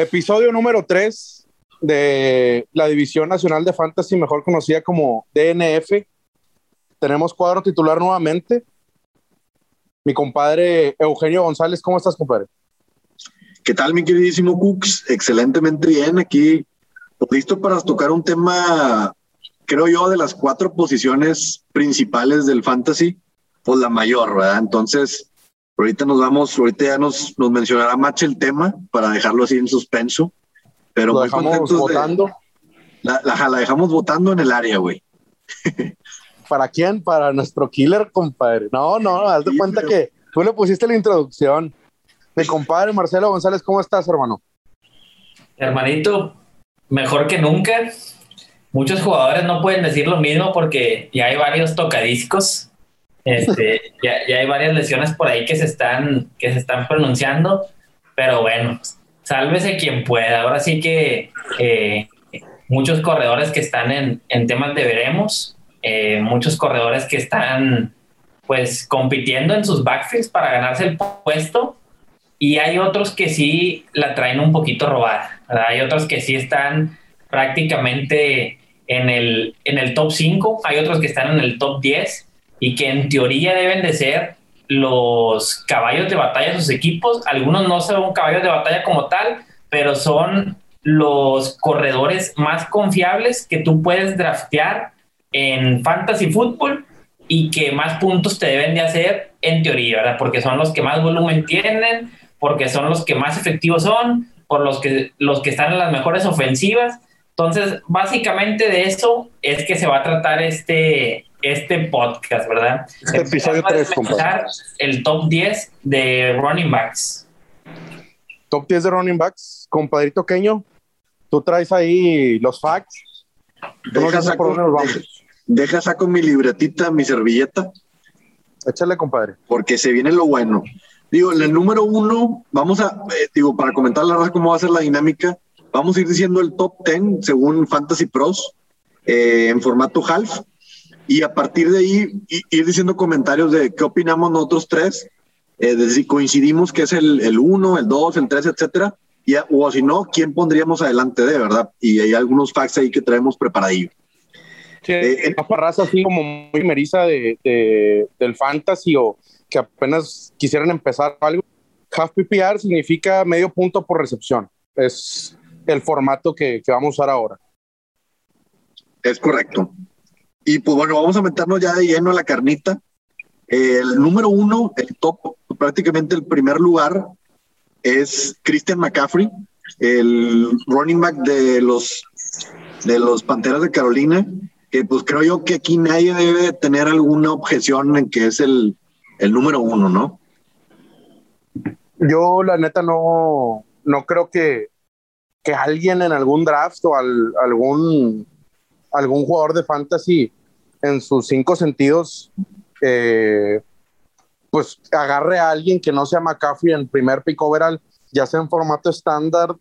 Episodio número 3 de la División Nacional de Fantasy, mejor conocida como DNF. Tenemos cuadro titular nuevamente. Mi compadre Eugenio González, ¿cómo estás, compadre? ¿Qué tal, mi queridísimo Cooks? Excelentemente bien. Aquí listo para tocar un tema, creo yo, de las cuatro posiciones principales del fantasy, pues la mayor, ¿verdad? Entonces, Ahorita nos vamos, ahorita ya nos, nos mencionará Match el tema para dejarlo así en suspenso. Pero lo dejamos votando. La, la, dejamos votando en el área, güey. ¿Para quién? Para nuestro killer, compadre. No, no, haz de cuenta que tú le pusiste la introducción. Mi compadre Marcelo González, ¿cómo estás, hermano? Hermanito, mejor que nunca. Muchos jugadores no pueden decir lo mismo porque ya hay varios tocadiscos este, ya, hay varias lesiones por ahí que se están, que se están pronunciando, pero bueno, sálvese quien pueda. Ahora sí que muchos corredores que están en, en temas de veremos, eh, muchos corredores que están pues compitiendo en sus backfields para ganarse el puesto y hay otros que sí la traen un poquito robada. Hay otros que sí están prácticamente en el, en el top 5, hay otros que están en el top 10 y que en teoría deben de ser los caballos de batalla de sus equipos. Algunos no son caballos de batalla como tal, pero son los corredores más confiables que tú puedes draftear en fantasy fútbol y que más puntos te deben de hacer en teoría, ¿verdad? Porque son los que más volumen tienen, porque son los que más efectivos son, por los que, los que están en las mejores ofensivas. Entonces, básicamente de eso es que se va a tratar este, este podcast, ¿verdad? Este episodio 3, El top 10 de running backs. Top 10 de running backs, compadrito Queño. Tú traes ahí los facts. Deja, saco, deja, saco mi libretita, mi servilleta. Échale, compadre. Porque se viene lo bueno. Digo, en el número uno, vamos a, eh, digo, para comentar la verdad cómo va a ser la dinámica, vamos a ir diciendo el top 10 según Fantasy Pros eh, en formato half y a partir de ahí ir diciendo comentarios de qué opinamos nosotros tres, eh, de si coincidimos que es el, el 1, el 2, el 3, etcétera, y, o si no, quién pondríamos adelante de verdad. Y hay algunos facts ahí que traemos preparadillos. Sí, eh, raza así como muy meriza de, del fantasy o que apenas quisieran empezar algo. Half PPR significa medio punto por recepción. Es el formato que, que vamos a usar ahora. Es correcto. Y pues bueno, vamos a meternos ya de lleno a la carnita. El número uno, el top, prácticamente el primer lugar es Christian McCaffrey, el running back de los de los Panteras de Carolina, que pues creo yo que aquí nadie debe tener alguna objeción en que es el, el número uno, ¿no? Yo la neta no, no creo que, que alguien en algún draft o algún algún jugador de fantasy en sus cinco sentidos, eh, pues agarre a alguien que no sea McCaffrey en primer pick overall, ya sea en formato estándar,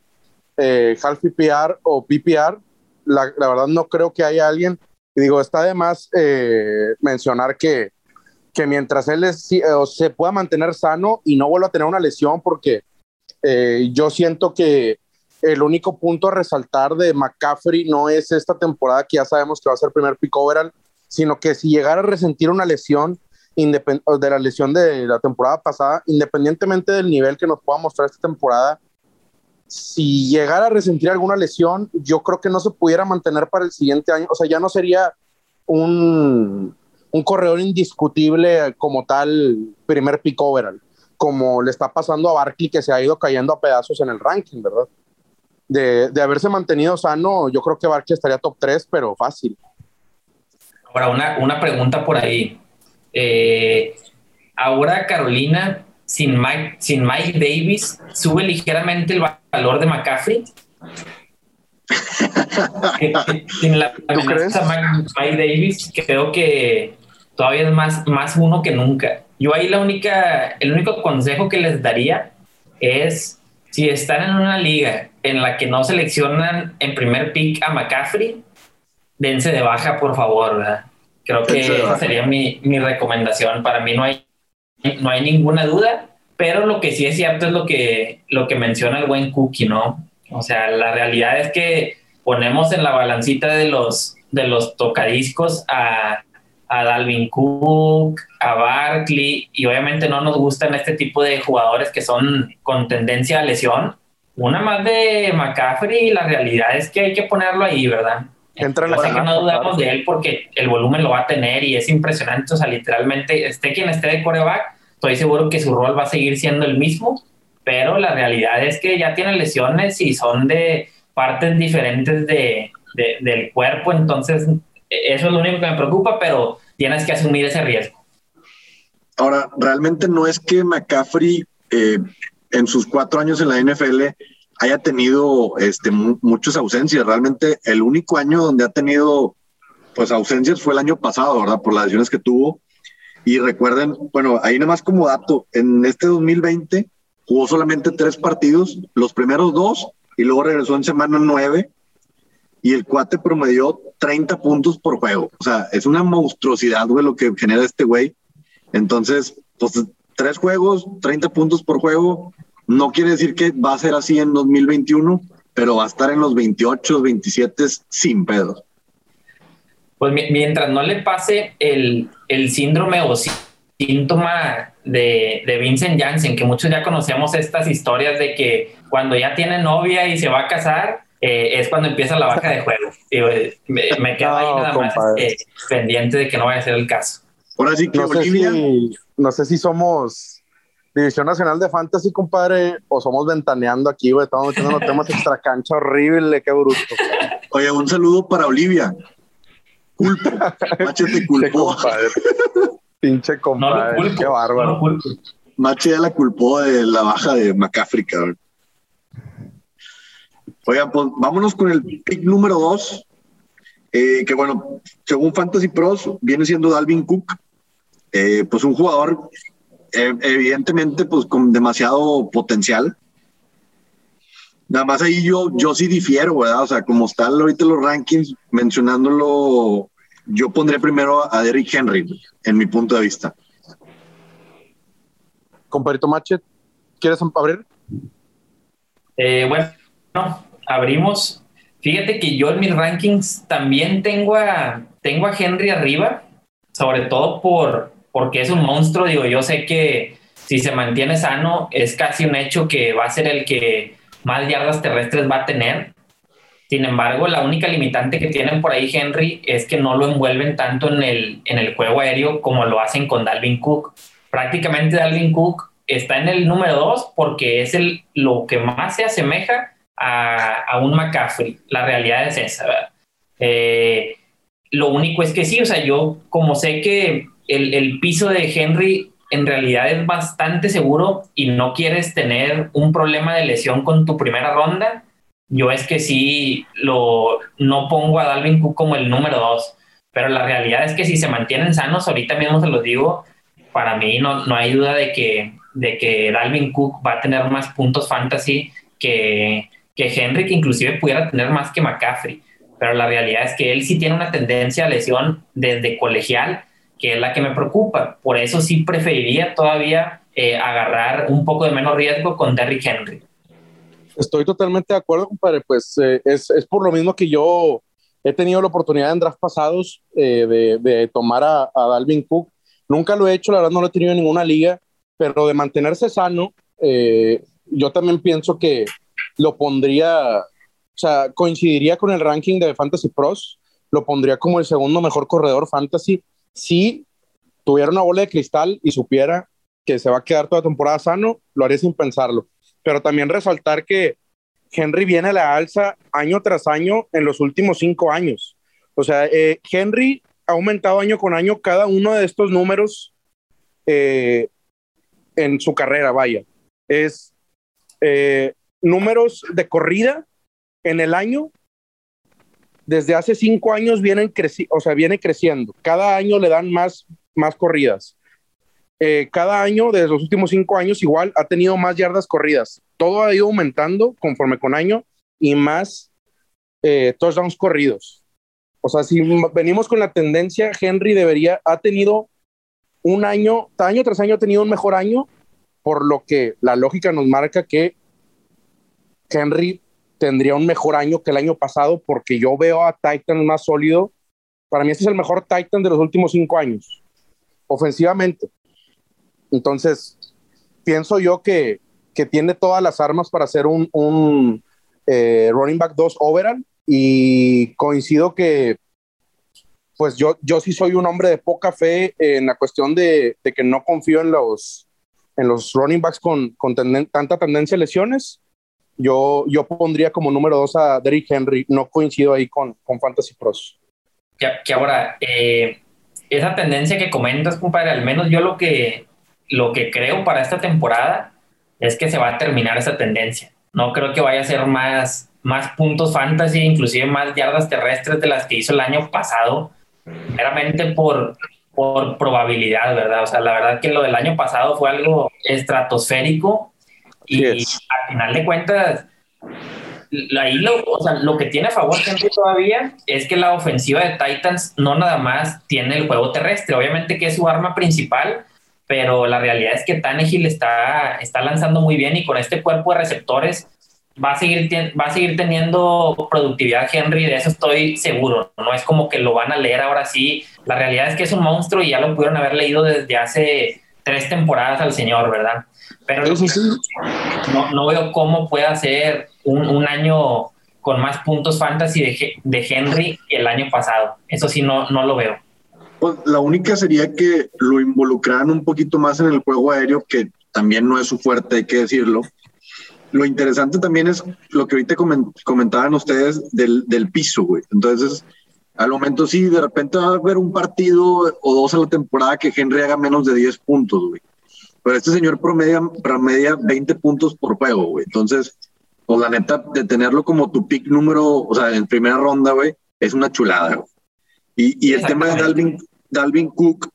eh, half PPR o PPR. La, verdad no creo que haya alguien. Y digo, está de más eh, mencionar que, que mientras él se pueda mantener sano y no vuelva a tener una lesión, porque yo siento que el único punto a resaltar de McCaffrey no es esta temporada que ya sabemos que va a ser primer pick overall, sino que si llegara a resentir una lesión de la lesión de la temporada pasada, independientemente del nivel que nos pueda mostrar esta temporada, si llegara a resentir alguna lesión, yo creo que no se pudiera mantener para el siguiente año. O sea, ya no sería un, un corredor indiscutible como tal primer pick overall, como le está pasando a Barkley, que se ha ido cayendo a pedazos en el ranking, ¿verdad? De, de, haberse mantenido sano, yo creo que Barkley estaría top 3, pero fácil. Ahora, una, una pregunta por ahí. Eh, ahora Carolina, sin Mike, sin Mike Davis, ¿sube ligeramente el valor de McCaffrey? sin la amenaza Mike, Mike, Davis, creo que todavía es más, más uno que nunca. Yo ahí la única, el único consejo que les daría es si están en una liga en la que no seleccionan en primer pick a McCaffrey, dense de baja, por favor, ¿verdad? Creo que esa sería mi, mi, recomendación. Para mí no hay, no hay ninguna duda, pero lo que sí es cierto es lo que, lo que menciona el buen Cookie, ¿no? O sea, la realidad es que ponemos en la balancita de los, de los tocadiscos a, a Dalvin Cook, a Barkley, y obviamente no nos gustan este tipo de jugadores que son con tendencia a lesión. Una más de McCaffrey, la realidad es que hay que ponerlo ahí, ¿verdad? Entra en la que no dudamos claro. de él porque el volumen lo va a tener y es impresionante. O sea, literalmente, esté quien esté de coreback, estoy seguro que su rol va a seguir siendo el mismo, pero la realidad es que ya tiene lesiones y son de partes diferentes de, de- del cuerpo, entonces eso es lo único que me preocupa, pero tienes que asumir ese riesgo. Ahora, realmente no es que McCaffrey eh, en sus cuatro años en la NFL haya tenido este, mu- muchas ausencias. Realmente el único año donde ha tenido pues ausencias fue el año pasado, ¿verdad? Por las lesiones que tuvo. Y recuerden, bueno, ahí nada más como dato, en este 2020 jugó solamente tres partidos, los primeros dos, y luego regresó en semana nueve, y el cuate promedió 30 puntos por juego. O sea, es una monstruosidad, güey, lo que genera este güey. Entonces, pues tres juegos, 30 puntos por juego, no quiere decir que va a ser así en 2021, pero va a estar en los 28, 27 sin pedos. Pues mi- mientras no le pase el, el síndrome o sí- síntoma de, de Vincent Janssen, que muchos ya conocemos estas historias de que cuando ya tiene novia y se va a casar, eh, es cuando empieza la baja de juego. Eh, me, me quedo ahí No, nada más compadre. este, pendiente de que no vaya a ser el caso. Ahora sí que No sé, Olivia, si, no sé si somos División Nacional de Fantasy, compadre, o somos ventaneando aquí, güey. Estamos metiendo unos temas extra cancha horrible, qué bruto. oye, un saludo para Olivia. Culpo, Mache te culpó, compadre. Pinche No lo compadre, culpo. qué no bárbaro. lo. Mache ya la culpó de la baja de McCaffrey, cabrón. Oigan, pues vámonos con el pick número dos, eh, que bueno, según Fantasy Pros, viene siendo Dalvin Cook, eh, pues un jugador eh, evidentemente pues con demasiado potencial. Nada más ahí yo, yo sí difiero, ¿verdad? O sea, como están ahorita los rankings, mencionándolo, yo pondré primero a Derrick Henry, en mi punto de vista. Compadrito Machet, ¿quieres abrir? Eh, bueno, abrimos. Fíjate que yo en mis rankings también tengo a, tengo a Henry arriba, sobre todo por, porque es un monstruo. Digo, yo sé que si se mantiene sano, es casi un hecho que va a ser el que más yardas terrestres va a tener. Sin embargo, la única limitante que tienen por ahí Henry es que no lo envuelven tanto en el, en el juego aéreo como lo hacen con Dalvin Cook. Prácticamente Dalvin Cook está en el número dos porque es el, lo que más se asemeja a, un McCaffrey. La realidad es esa. Eh, lo único es que sí, o sea, yo como sé que el, el piso de Henry en realidad es bastante seguro y no quieres tener un problema de lesión con tu primera ronda, yo es que sí lo no pongo a Dalvin Cook como el número dos, pero la realidad es que si se mantienen sanos, ahorita mismo se los digo, para mí no, no hay duda de que, de que Dalvin Cook va a tener más puntos fantasy que, que Henry, inclusive pudiera tener más que McCaffrey, pero la realidad es que él sí tiene una tendencia a lesión desde colegial, que es la que me preocupa, por eso sí preferiría todavía eh, agarrar un poco de menos riesgo con Derrick Henry. Estoy totalmente de acuerdo, compadre. Pues eh, es, es por lo mismo que yo he tenido la oportunidad en drafts pasados eh, de, de tomar a, Dalvin Cook. Nunca lo he hecho, la verdad no lo he tenido en ninguna liga, pero de mantenerse sano, yo también pienso que lo pondría, o sea, coincidiría con el ranking de Fantasy Pros, lo pondría como el segundo mejor corredor fantasy si tuviera una bola de cristal y supiera que se va a quedar toda temporada sano, lo haría sin pensarlo. Pero también resaltar que Henry viene a la alza año tras año en los últimos cinco años. O sea, eh, Henry ha aumentado año con año cada uno de estos números eh, en su carrera, vaya. Es eh, números de corrida en el año. Desde hace cinco años vienen creci o sea, viene creciendo. Cada año le dan más, más corridas. Eh, cada año, desde los últimos cinco años, igual ha tenido más yardas corridas. Todo ha ido aumentando conforme con año y más eh, touchdowns corridos. O sea, si venimos con la tendencia, Henry debería, ha tenido un año, año tras año ha tenido un mejor año, por lo que la lógica nos marca que Henry tendría un mejor año que el año pasado porque yo veo a Titan más sólido. Para mí este es el mejor Titan de los últimos cinco años, ofensivamente. Entonces, pienso yo que, que tiene todas las armas para ser un, un eh, running back 2 overall y coincido que pues yo, yo sí soy un hombre de poca fe en la cuestión de, de que no confío en los, en los running backs con, con tanta tendencia a lesiones. Yo, yo pondría como número dos a Derrick Henry, no coincido ahí con, con Fantasy Pros. Que, que ahora, eh, esa tendencia que comentas, compadre, al menos yo lo que, lo que creo para esta temporada es que se va a terminar esa tendencia. No creo que vaya a ser más, más puntos fantasy, inclusive más yardas terrestres de las que hizo el año pasado, meramente por, por probabilidad, ¿verdad? O sea, la verdad que lo del año pasado fue algo estratosférico y al final de cuentas, ahí lo, o sea, lo que tiene a favor gente todavía es que la ofensiva de Titans no nada más tiene el juego terrestre, obviamente que es su arma principal, pero la realidad es que Tannehill está, está lanzando muy bien y con este cuerpo de receptores va a seguir, va a seguir teniendo productividad Henry, de eso estoy seguro. No es como que lo van a leer ahora sí. La realidad es que es un monstruo y ya lo pudieron haber leído desde hace tres temporadas al señor, ¿verdad? Pero no, no veo cómo pueda ser un, un, año con más puntos fantasy de, de Henry que el año pasado. Eso sí, no, no lo veo. Pues la única sería que lo involucraran un poquito más en el juego aéreo, que también no es su fuerte, hay que decirlo. Lo interesante también es lo que ahorita comentaban ustedes del, del piso, güey. Entonces, al momento sí, de repente va a haber un partido o dos a la temporada que Henry haga menos de 10 puntos, güey. Pero este señor promedia, promedia 20 puntos por juego, güey. Entonces, pues la neta, de tenerlo como tu pick número, o sea, en primera ronda, güey, es una chulada, güey. Y, y el tema de Dalvin, Dalvin Cook,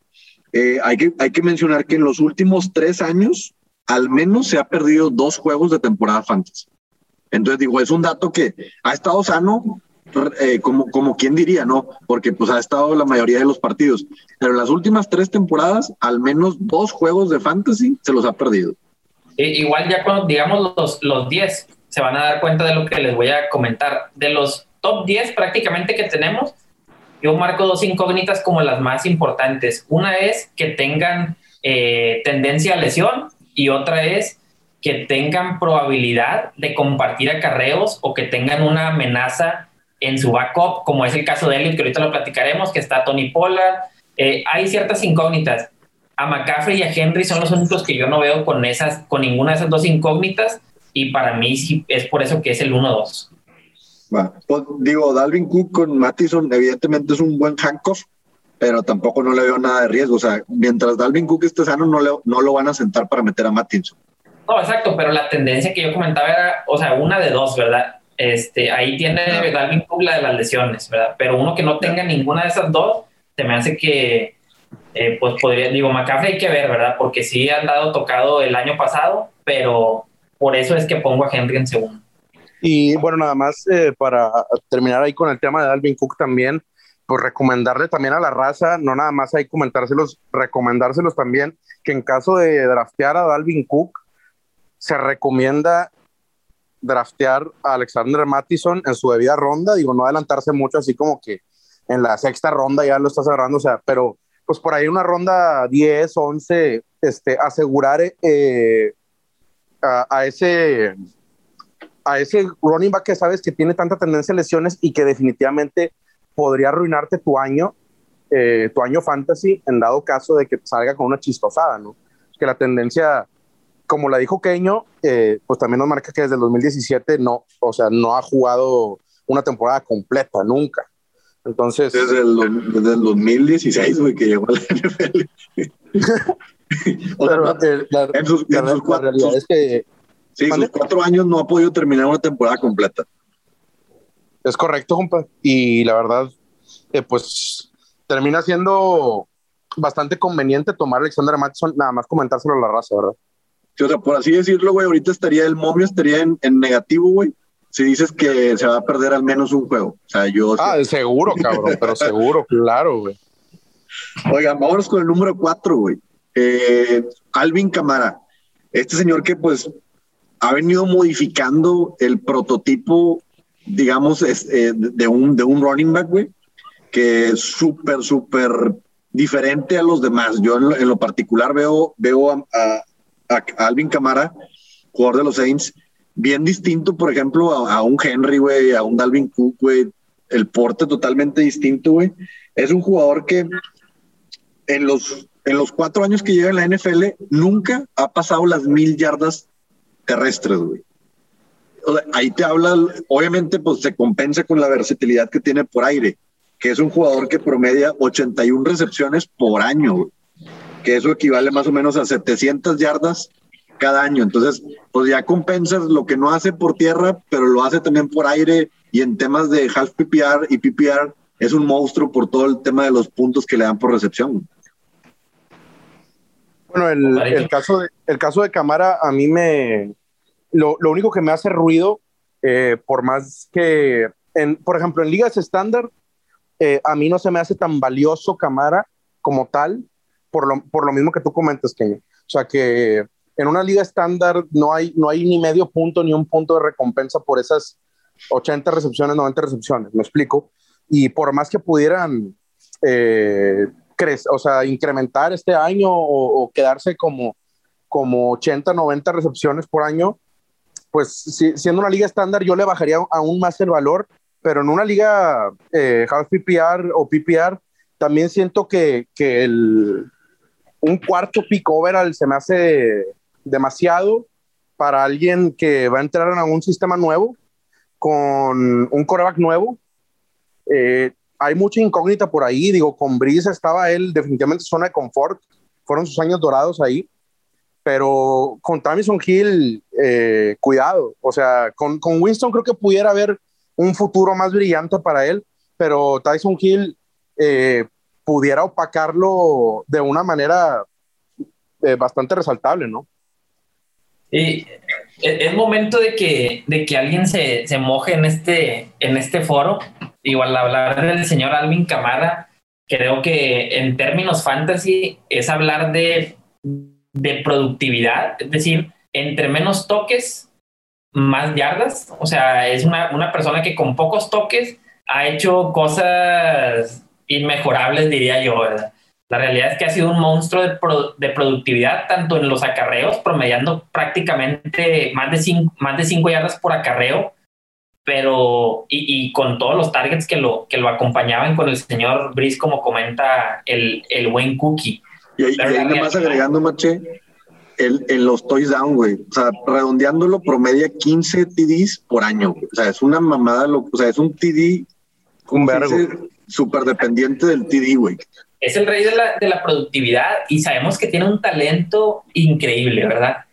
eh, hay, que, hay que mencionar que en los últimos tres años, al menos se ha perdido dos juegos de temporada fantasy. Entonces, digo, es un dato que ha estado sano, eh, como, como quien diría, ¿no? Porque pues ha estado la mayoría de los partidos. Pero en las últimas tres temporadas, al menos dos juegos de fantasy se los ha perdido. igual ya cuando digamos los, los 10, se van a dar cuenta de lo que les voy a comentar. De los top 10 prácticamente que tenemos, yo marco dos incógnitas como las más importantes. Una es que tengan eh, tendencia a lesión y otra es que tengan probabilidad de compartir acarreos o que tengan una amenaza en su backup, como es el caso de Elliot, que ahorita lo platicaremos, que está Tony Pollard. Eh, hay ciertas incógnitas. A McCaffrey y a Henry son los únicos que yo no veo con, esas, con ninguna de esas dos incógnitas y para mí sí es por eso que es el 1-2. Pues, digo, Dalvin Cook con Mattison evidentemente es un buen handcuff, pero tampoco no le veo nada de riesgo. O sea, mientras Dalvin Cook esté sano, no, le, no lo van a sentar para meter a Mattison. No, exacto, pero la tendencia que yo comentaba era, o sea, una de dos, ¿verdad? Este, ahí tiene Dalvin Cook la de las lesiones, ¿verdad? Pero uno que no tenga ninguna de esas dos, se me hace que, eh, pues podría, digo, McCaffrey hay que ver, ¿verdad? Porque sí han dado tocado el año pasado, pero por eso es que pongo a Henry en segundo. Y bueno, nada más eh, para terminar ahí con el tema de Alvin Cook también, pues recomendarle también a la raza, no nada más ahí comentárselos, recomendárselos también, que en caso de draftear a Dalvin Cook, se recomienda draftear a Alexander Mattison en su debida ronda, digo, no adelantarse mucho, así como que en la sexta ronda ya lo estás agarrando, o sea, pero pues por ahí una ronda 10, 11, este, asegurar eh, a, a, ese a ese running back que sabes que tiene tanta tendencia a lesiones y que definitivamente podría arruinarte tu año, eh, tu año fantasy, en dado caso de que salga con una chistosada, ¿no? Que la tendencia, como la dijo Keño, eh, pues también nos marca que desde el 2017 no, o sea, no ha jugado una temporada completa, nunca. Entonces. Desde el, desde el 2016, güey, que llegó a la NFL. o sea, Pero, eh, la, en sus, en sus la realidad es que Sí, sus cuatro años no ha podido terminar una temporada completa. Es correcto, compa. Y la verdad, eh, pues termina siendo bastante conveniente tomar a Alexander Mattison, nada más comentárselo a la raza, ¿verdad? Sí, o sea, por así decirlo, güey, ahorita estaría el momio, estaría en, en negativo, güey, si dices que se va a perder al menos un juego. O sea, yo... Ah, seguro, cabrón, pero seguro, claro, güey. Oigan, vámonos con el número cuatro, güey. Eh, Alvin Camara. Este señor que, pues, ha venido modificando el prototipo, digamos, eh, de, un, de un running back, güey, que es súper, súper diferente a los demás. Yo en lo, particular veo, veo a, Alvin Camara, jugador de los Saints, bien distinto, por ejemplo, a, un Henry, güey, a un Dalvin Cook, güey, el porte totalmente distinto, güey. Es un jugador que en los, en los cuatro años que lleva en la NFL nunca ha pasado las mil yardas terrestres, güey. ahí te habla, obviamente, pues se compensa con la versatilidad que tiene por aire, que es un jugador que promedia 81 recepciones por año, que eso equivale más o menos a 700 yardas cada año. Entonces, pues ya compensas lo que no hace por tierra, pero lo hace también por aire y en temas de half PPR y PPR es un monstruo por todo el tema de los puntos que le dan por recepción. Bueno, el, caso, de, el caso de Camara a mí me... Lo, único que me hace ruido, eh, por más que, en, por ejemplo, en ligas estándar, eh, a mí no se me hace tan valioso Camara como tal, por lo, por lo mismo que tú comentas, Kenny. O sea que en una liga estándar no hay, no hay ni medio punto ni un punto de recompensa por esas 80 recepciones, 90 recepciones, me explico. Y por más que pudieran eh, o sea, incrementar este año o, quedarse como, como 80, 90 recepciones por año, pues siendo una liga estándar yo le bajaría aún más el valor, pero en una liga eh, half PPR o PPR también siento que, que el, un cuarto pick overall se me hace demasiado para alguien que va a entrar en algún sistema nuevo con un coreback nuevo. Eh, hay mucha incógnita por ahí. Digo, con Brice estaba él definitivamente en zona de confort. Fueron sus años dorados ahí. Pero con Tamison Hill, eh, cuidado. O sea, con, con, Winston creo que pudiera haber un futuro más brillante para él. Pero Tyson Hill eh, pudiera opacarlo de una manera eh, bastante resaltable, ¿no? Y es momento de que, de que alguien se, se moje en este, en este foro igual hablar del señor Alvin Camara, creo que en términos fantasy es hablar de, de productividad, es decir, entre menos toques, más yardas. O sea, es una, una persona que con pocos toques ha hecho cosas inmejorables, diría yo. La realidad es que ha sido un monstruo de, de, productividad, tanto en los acarreos, promediando prácticamente más de, cinco, más de cinco yardas por acarreo, pero y, con todos los targets que lo, que lo acompañaban con el señor Brice, como comenta el, el buen Cookie. Y ahí, nada más agregando, Mache, el, en los toys down, güey. O sea, redondeándolo, promedia 15 TDs por año. O sea, es una mamada, lo, o sea, es un TD un súper dependiente del TD, güey. Es el rey de la, de la productividad y sabemos que tiene un talento increíble, ¿verdad?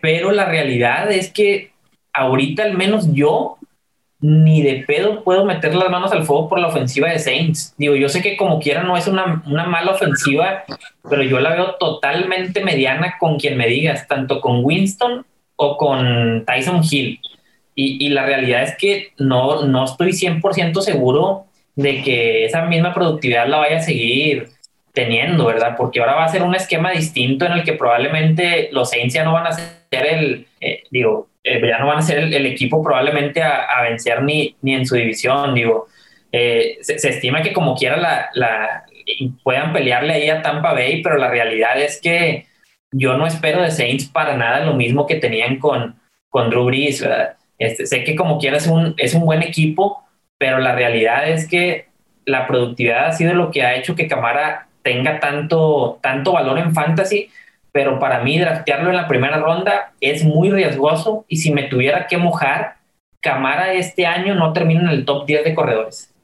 Pero la realidad es que ahorita al menos yo ni de pedo puedo meter las manos al fuego por la ofensiva de Saints. Digo, yo sé que como quiera no es una, una, mala ofensiva, pero yo la veo totalmente mediana con quien me digas, tanto con Winston o con Tyson Hill. Y, y la realidad es que no, no estoy 100% seguro de que esa misma productividad la vaya a seguir teniendo, ¿verdad? Porque ahora va a ser un esquema distinto en el que probablemente los Saints ya no van a ser el, eh, digo, eh, ya no van a ser el, equipo probablemente a, vencer ni, ni en su división, digo. Eh, se, estima que como quiera la, la, puedan pelearle ahí a Tampa Bay, pero la realidad es que yo no espero de Saints para nada lo mismo que tenían con, con Drew Brees, este, sé que como quiera es un, es un buen equipo, pero la realidad es que la productividad ha sido lo que ha hecho que Camara tenga tanto, tanto valor en fantasy, pero para mí draftearlo en la primera ronda es muy riesgoso y si me tuviera que mojar, Camara este año no termina en el top 10 de corredores.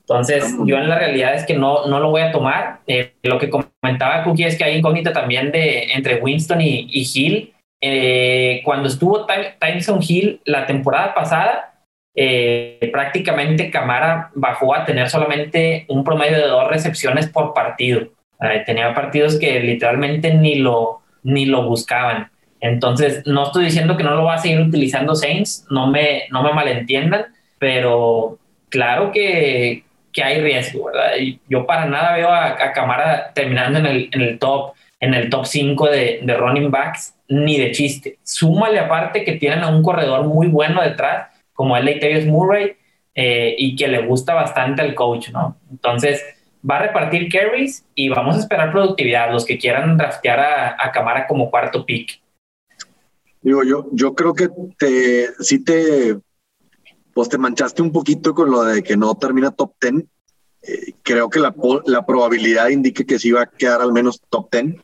Entonces, yo en la realidad es que no, no lo voy a tomar. Eh, lo que comentaba Cookie es que hay incógnita también de entre Winston y, Hill. Eh, cuando estuvo Tyson Hill la temporada pasada, eh, prácticamente Camara bajó a tener solamente un promedio de dos recepciones por partido. Eh, tenía partidos que literalmente ni lo, ni lo buscaban. Entonces, no estoy diciendo que no lo va a seguir utilizando Saints, no me, no me malentiendan, pero claro que, que hay riesgo, ¿verdad? yo para nada veo a, Camara terminando en el, en el top en el top 5 de, de running backs ni de chiste. Súmale aparte que tienen a un corredor muy bueno detrás, como el Latavius Murray, eh, y que le gusta bastante al coach, ¿no? Entonces, va a repartir carries y vamos a esperar productividad, los que quieran draftear a, a Camara como cuarto pick. Digo, yo, yo creo que te, sí te, pues te manchaste un poquito con lo de que no termina top 10. Eh, creo que la, la, probabilidad indica que sí va a quedar al menos top 10.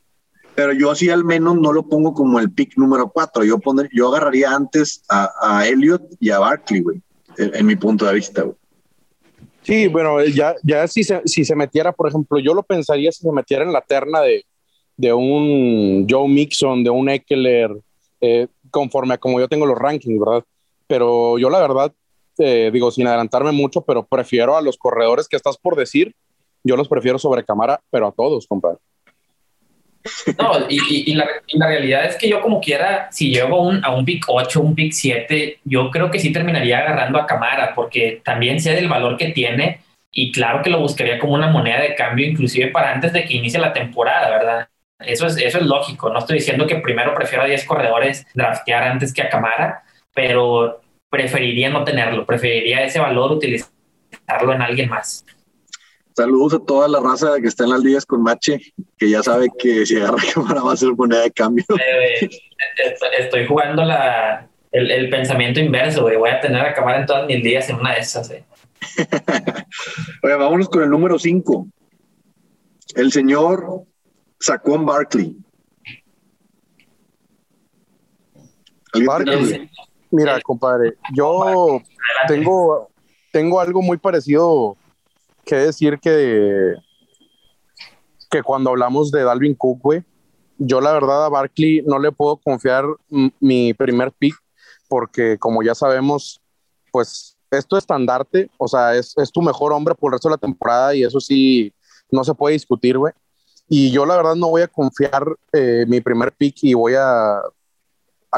Pero yo sí al menos no lo pongo como el pick número 4. Yo, pondré, yo agarraría antes a, Elliot y a Barkley, güey, en, mi punto de vista, güey. Sí, bueno, ya, ya si, se, si se metiera, por ejemplo, yo lo pensaría si se metiera en la terna de, de un Joe Mixon, de un Eckler, eh, conforme a como yo tengo los rankings, ¿verdad? Pero yo la verdad, eh, digo, sin adelantarme mucho, pero prefiero a los corredores que estás por decir, yo los prefiero sobre cámara, pero a todos, compadre. No, y, la, la, realidad es que yo como quiera, si llego un, a un pick 8, un pick 7, yo creo que sí terminaría agarrando a Camara, porque también sé del valor que tiene y claro que lo buscaría como una moneda de cambio, inclusive para antes de que inicie la temporada, ¿verdad? Eso es, eso es lógico. No estoy diciendo que primero prefiero a 10 corredores draftear antes que a Camara, pero preferiría no tenerlo. Preferiría ese valor utilizarlo en alguien más. Saludos a toda la raza que está en las ligas con Mache, que ya sabe que si agarra Camara va a ser moneda de cambio. Eh, estoy jugando la, el, el, pensamiento inverso, güey. Voy a tener a Camara en todas mis ligas en una de esas. Eh. Oye, vámonos con el número 5. El señor Saquon Barkley. Barkley. Mira, compadre, yo tengo, tengo algo muy parecido que decir que, que cuando hablamos de Dalvin Cook, güey, yo la verdad a Barkley no le puedo confiar mi primer pick porque como ya sabemos, pues esto es estandarte, o sea, es, es tu mejor hombre por el resto de la temporada y eso sí, no se puede discutir, güey. Y yo la verdad no voy a confiar eh, mi primer pick y voy a,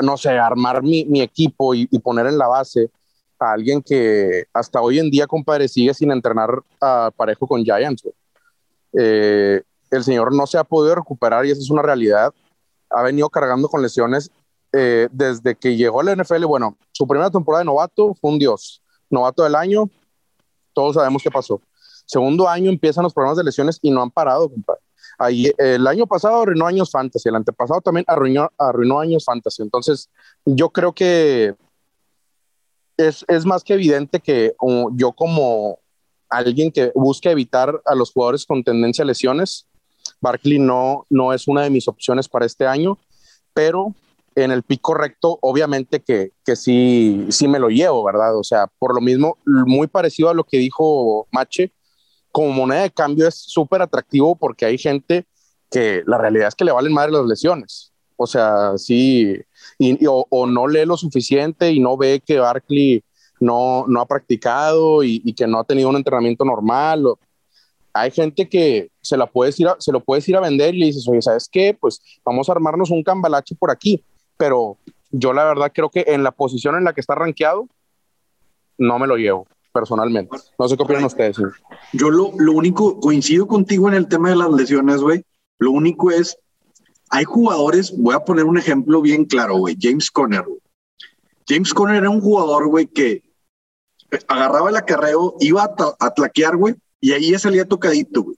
no sé, armar mi, mi equipo y, poner en la base a alguien que hasta hoy en día, compadre, sigue sin entrenar a parejo con Giants. Eh, el señor no se ha podido recuperar y esa es una realidad. Ha venido cargando con lesiones eh, desde que llegó a la NFL. Bueno, su primera temporada de novato fue un dios. Novato del año, todos sabemos qué pasó. Segundo año empiezan los problemas de lesiones y no han parado, compadre. Ahí, el año pasado arruinó años fantasy, el antepasado también arruinó, arruinó años fantasy. Entonces, yo creo que es, es más que evidente que yo como alguien que busca evitar a los jugadores con tendencia a lesiones, Barkley no, no es una de mis opciones para este año, pero en el pick correcto, obviamente que, que sí, sí me lo llevo, ¿verdad? O sea, por lo mismo, muy parecido a lo que dijo Mache, como moneda de cambio es súper atractivo porque hay gente que la realidad es que le valen madre las lesiones. O sea, sí, y, o, o, no lee lo suficiente y no ve que Barkley no, no ha practicado y, y, que no ha tenido un entrenamiento normal. O, hay gente que se, la puedes ir a, se lo puedes ir a vender y le dices, oye, ¿sabes qué? Pues vamos a armarnos un cambalache por aquí. Pero yo la verdad creo que en la posición en la que está rankeado, no me lo llevo personalmente. No sé qué opinan ustedes. Yo lo, lo, único, coincido contigo en el tema de las lesiones, güey. Lo único es, hay jugadores, voy a poner un ejemplo bien claro, güey. James Conner, güey. James Conner era un jugador, güey, que agarraba el acarreo, iba a, a tlaquear, güey, y ahí ya salía tocadito, güey.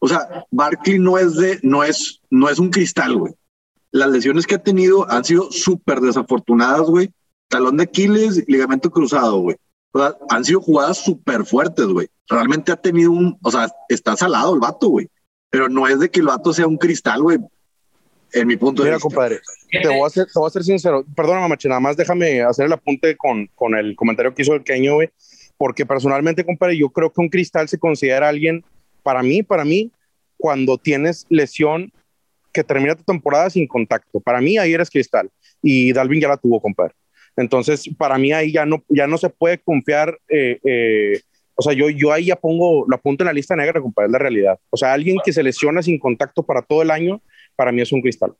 O sea, Barkley no es de, no es, no es un cristal, güey. Las lesiones que ha tenido han sido súper desafortunadas, güey. Talón de Aquiles, ligamento cruzado, güey. O sea, han sido jugadas súper fuertes, güey. Realmente ha tenido un, o sea, está salado el vato, güey. Pero no es de que el vato sea un cristal, güey. En mi punto Mira, de vista. compadre, te voy, a ser, te voy a ser sincero. Perdóname, macho, nada más déjame hacer el apunte con, con el comentario que hizo el Keño, güey. Porque personalmente, compadre, yo creo que un cristal se considera alguien, para mí, para mí, cuando tienes lesión que termina tu temporada sin contacto. Para mí, ahí eres cristal. Y Dalvin ya la tuvo, compadre. Entonces, para mí ahí ya no, ya no se puede confiar. Eh, eh, o sea, yo, yo ahí ya pongo, lo apunto en la lista negra, compadre, es la realidad. O sea, alguien que se lesiona sin contacto para todo el año, para mí es un cristal.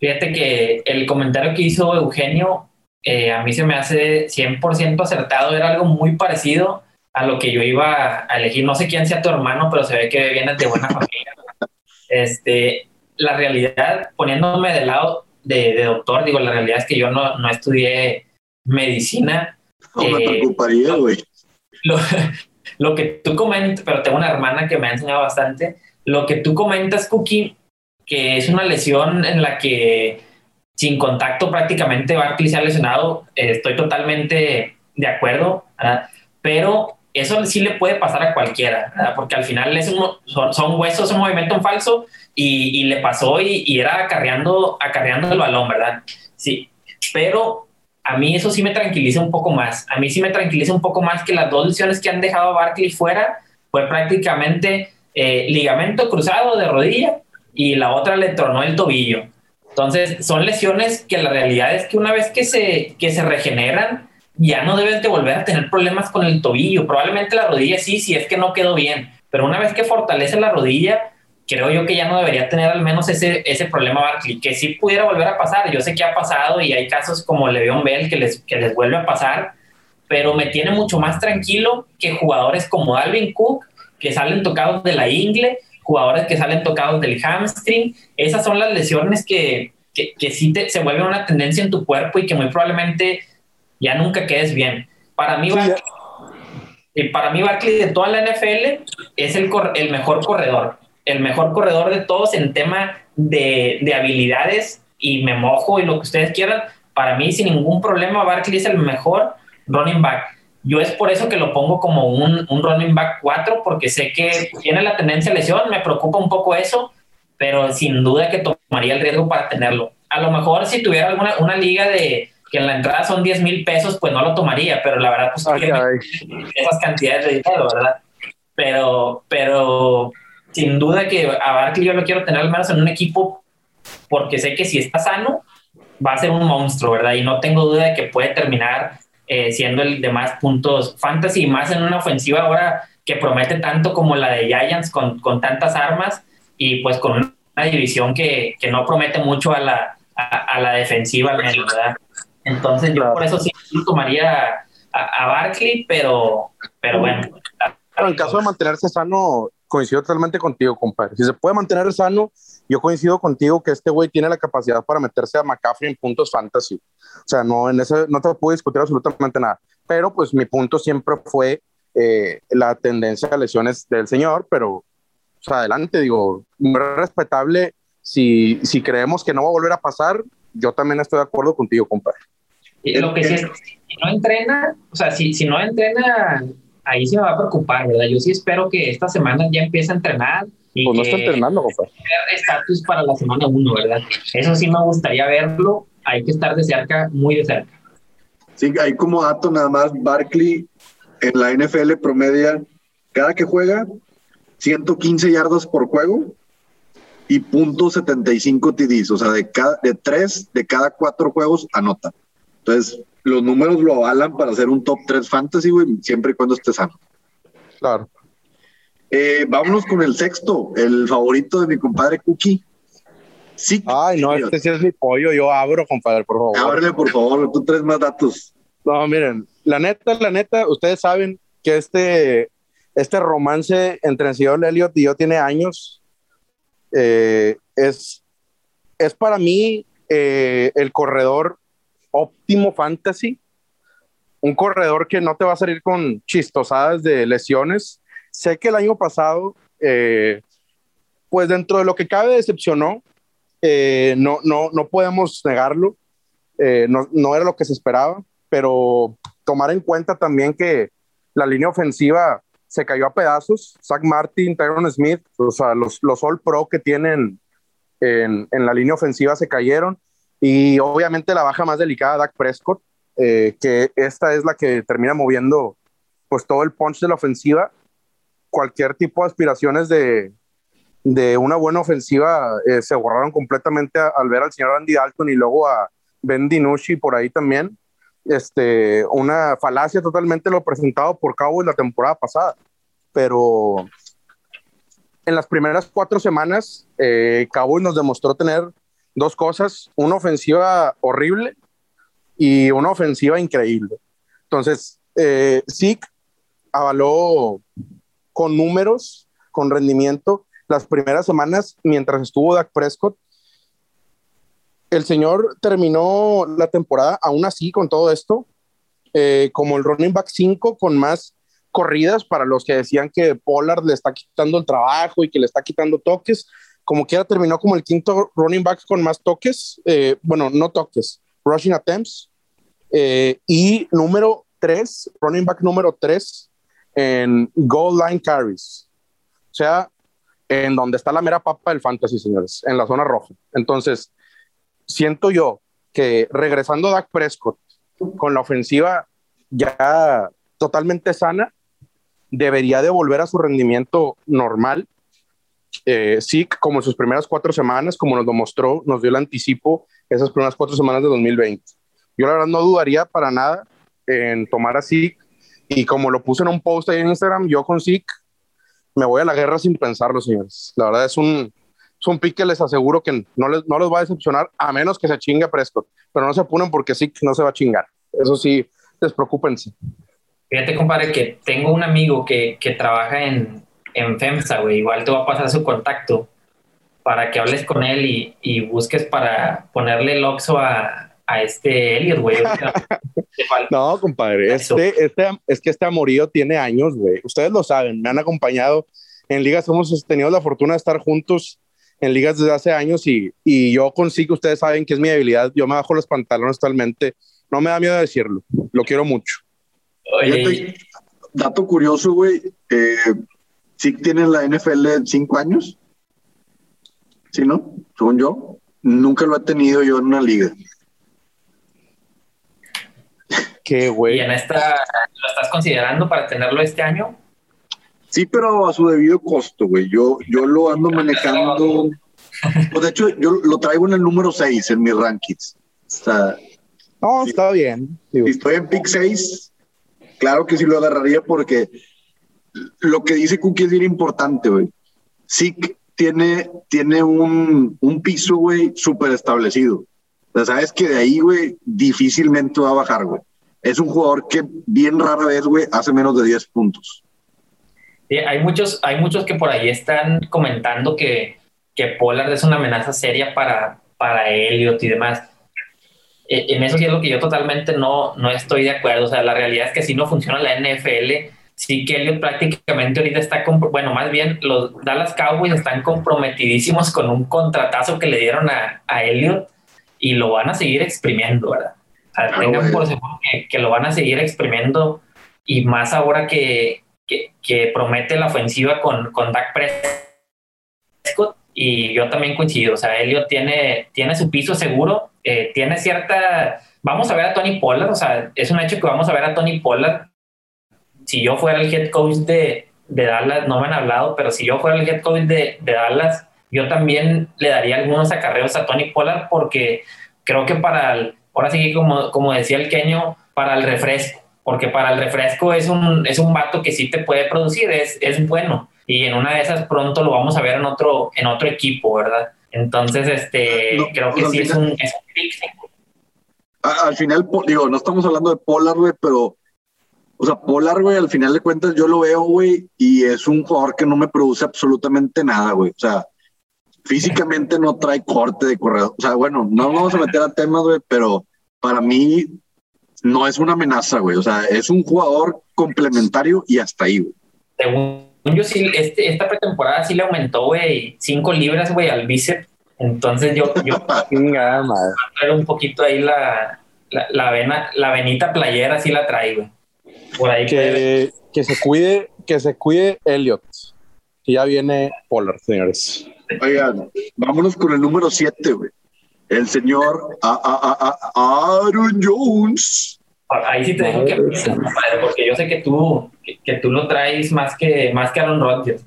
Fíjate que el comentario que hizo Eugenio, eh, a mí se me hace 100% acertado, era algo muy parecido a lo que yo iba a elegir. No sé quién sea tu hermano, pero se ve que vienes de buena familia. Este, la realidad, poniéndome del lado de, doctor. Digo, la realidad es que yo no, no estudié medicina. No me eh, preocuparía, güey. Lo, lo, que tú comentas, pero tengo una hermana que me ha enseñado bastante. Lo que tú comentas, Cookie, que es una lesión en la que sin contacto prácticamente Barkley se ha lesionado, eh, estoy totalmente de acuerdo, pero eso sí le puede pasar a cualquiera, porque al final es son, son, huesos, un movimiento en falso y, y le pasó y, y, era acarreando, acarreando el balón, ¿verdad? Sí, pero a mí eso sí me tranquiliza un poco más. A mí sí me tranquiliza un poco más que las dos lesiones que han dejado a Barkley fuera fue prácticamente eh, ligamento cruzado de rodilla y la otra le tronó el tobillo. Entonces, son lesiones que la realidad es que una vez que se, que se regeneran, ya no deben de volver a tener problemas con el tobillo. Probablemente la rodilla sí, si es que no quedó bien, pero una vez que fortalece la rodilla, creo yo que ya no debería tener al menos ese, ese problema Barkley, que sí pudiera volver a pasar. Yo sé que ha pasado y hay casos como Le'Veon Bell que les, que les vuelve a pasar, pero me tiene mucho más tranquilo que jugadores como Alvin Cook, que salen tocados de la ingle, jugadores que salen tocados del hamstring. Esas son las lesiones que, que, que sí te, se vuelven una tendencia en tu cuerpo y que muy probablemente ya nunca quedes bien. Para mí, Barkley, para mí Barkley de toda la NFL es el, el mejor corredor el mejor corredor de todos en tema de, de, habilidades y me mojo y lo que ustedes quieran. Para mí, sin ningún problema, Barkley es el mejor running back. Yo es por eso que lo pongo como un, un running back 4, porque sé que tiene la tendencia a lesión, me preocupa un poco eso, pero sin duda que tomaría el riesgo para tenerlo. A lo mejor si tuviera alguna una liga de que en la entrada son 10 mil pesos, pues no lo tomaría, pero la verdad, pues esas cantidades de dinero, ¿verdad? Pero, pero sin duda que a Barkley yo lo quiero tener al menos en un equipo porque sé que si está sano va a ser un monstruo, ¿verdad? Y no tengo duda de que puede terminar eh, siendo el de más puntos fantasy, más en una ofensiva ahora que promete tanto como la de Giants con, con tantas armas y pues con una división que, que no promete mucho a la, a, la defensiva. Entonces yo por eso sí tomaría a, a Barkley, pero, pero bueno. Pero en caso de mantenerse sano, coincido totalmente contigo, compadre. Si se puede mantener sano, yo coincido contigo que este güey tiene la capacidad para meterse a McCaffrey en puntos fantasy. O sea, no, en ese, no te puedo discutir absolutamente nada. Pero pues mi punto siempre fue eh, la tendencia a lesiones del señor, pero o sea, adelante, digo, muy respetable. Si, si creemos que no va a volver a pasar, yo también estoy de acuerdo contigo, compadre. Y lo que sí es, si no entrena, o sea, si, si no entrena ahí se me va a preocupar, ¿verdad? Yo sí espero que esta semana ya empiece a entrenar. Y pues no está entrenando, compadre. estatus para la semana 1, ¿verdad? Eso sí me gustaría verlo. Hay que estar de cerca, muy de cerca. Sí, hay como dato nada más, Barkley en la NFL promedia, cada que juega, 115 yardas por juego y punto 75 TDs, o sea, de, cada, de tres de cada cuatro juegos anota. Entonces, los números lo avalan para hacer un top 3 fantasy, güey, siempre y cuando esté sano. Claro. Eh, vámonos con el sexto, el favorito de mi compadre Cookie. Sí. Ay, no, este sí es mi pollo, yo abro, compadre, por favor. Ábrele, por favor, tú traes más datos. No, miren, la neta, la neta, ustedes saben que este, este romance entre el señor Elliot y yo tiene años. Eh, es, es para mí eh, el corredor óptimo fantasy, un corredor que no te va a salir con chistosadas de lesiones. Sé que el año pasado, eh, pues dentro de lo que cabe decepcionó, eh, no, no, no podemos negarlo, eh, no, no, era lo que se esperaba, pero tomar en cuenta también que la línea ofensiva se cayó a pedazos. Zach Martin, Tyron Smith, o sea, los, los All Pro que tienen en, en la línea ofensiva se cayeron. Y obviamente la baja más delicada, Dak Prescott, que esta es la que termina moviendo pues todo el punch de la ofensiva. Cualquier tipo de aspiraciones de, de una buena ofensiva eh, se borraron completamente al ver al señor Andy Dalton y luego a Ben DiNucci por ahí también. Este, una falacia totalmente lo presentado por en la temporada pasada. Pero en las primeras cuatro semanas, eh, Cowboys nos demostró tener dos cosas, una ofensiva horrible y una ofensiva increíble. Entonces, eh, avaló con números, con rendimiento, las primeras semanas mientras estuvo Dak Prescott. el señor terminó la temporada aún así con todo esto, eh, como el running back 5 con más corridas para los que decían que Pollard le está quitando el trabajo y que le está quitando toques. Como quiera, terminó como el quinto running back con más toques, eh, bueno, no toques, rushing attempts. Eh, y número 3, running back número 3 en goal line carries. O sea, en donde está la mera papa del fantasy, señores, en la zona roja. Entonces, siento yo que regresando Dak Prescott con la ofensiva ya totalmente sana, debería de volver a su rendimiento normal. Eh, sí, como en sus primeras cuatro semanas, como nos lo mostró, nos dio el anticipo esas primeras cuatro semanas de 2020. Yo la verdad no dudaría para nada en tomar a Zeke y como lo puse en un post ahí en Instagram, yo con Zeke me voy a la guerra sin pensarlo, señores. La verdad es un, es un pick que les aseguro que no les, no les va a decepcionar a menos que se chingue Prescott, pero no se apuren porque Zeke no se va a chingar. Eso sí, despreocúpense. Fíjate, compadre, que tengo un amigo que, que trabaja en, en FEMSA, güey. Igual te va a pasar su contacto para que hables con él y, y busques para ponerle el oxo a, a este Elliot, güey. no, compadre, este, este, es que este amorío tiene años, güey. Ustedes lo saben, me han acompañado en ligas, hemos tenido la fortuna de estar juntos en ligas desde hace años y, y yo consigo, ustedes saben que es mi debilidad, yo me bajo los pantalones totalmente, no me da miedo decirlo, lo quiero mucho. Oye, dato curioso, güey. Eh, ¿Sí tiene la NFL cinco años? ¿Sí, no? Según yo. Nunca lo he tenido yo en una liga. Qué güey. ¿Y en esta lo estás considerando para tenerlo este año? Sí, pero a su debido costo, güey. Yo, yo lo ando manejando. Pues de hecho, yo lo traigo en el número 6 en mis rankings. O sea, no, está bien. Si estoy en pick 6, claro que sí lo agarraría porque lo que dice Cookie es bien importante, güey. Sí tiene, tiene un, un piso, güey, súper establecido. O sea, sabes que de ahí, güey, difícilmente va a bajar, güey. Es un jugador que bien rara vez, güey, hace menos de 10 puntos. Hay muchos, hay muchos que por ahí están comentando que, que Pollard es una amenaza seria para, para Elliot y demás. Eh, en eso sí es lo que yo totalmente no, no estoy de acuerdo. O sea, la realidad es que si no funciona la NFL, sí que Elliot prácticamente ahorita está, bueno, más bien los Dallas Cowboys están comprometidísimos con un contratazo que le dieron a, a Elliot y lo van a seguir exprimiendo, ¿verdad? O sea, tengan por seguro que, que, lo van a seguir exprimiendo y más ahora que, que, que promete la ofensiva con, con Dak Prescott y yo también coincido, o sea, Elliot tiene, tiene su piso seguro, eh, tiene cierta... Vamos a ver a Tony Pollard, o sea, es un hecho que vamos a ver a Tony Pollard. Si yo fuera el head coach de, de Dallas, no me han hablado, pero si yo fuera el head coach de, de Dallas, yo también le daría algunos acarreos a Tony Pollard porque creo que para el, ahora sí que como, como decía el Keño, para el refresco, porque para el refresco es un, es un vato que sí te puede producir, es, es bueno y en una de esas pronto lo vamos a ver en otro, en otro equipo, ¿verdad? Entonces, este, creo que sí es un, es un Al final, digo, no estamos hablando de Polar, güey, pero, o sea, Polar, güey, al final de cuentas yo lo veo, güey, y es un jugador que no me produce absolutamente nada, güey. O sea, físicamente no trae corte de corredor. O sea, bueno, no vamos a meter a temas, güey, pero para mí no es una amenaza, güey. O sea, es un jugador complementario y hasta ahí, güey. Según yo sí, este, esta pretemporada sí le aumentó, güey, cinco libras, güey, al bíceps. Entonces yo, yo traer un poquito ahí la, la, la, vena, la venita playera sí la trae, güey. Por ahí que, que se cuide, que se cuide Elliot. Que ya viene Pollard, señores. Oigan, vámonos con el número 7, güey. El señor a, a, a, Aaron Jones. Ahí sí te digo que porque yo sé que tú, que, que, tú lo traes más que, más que Aaron Rodgers.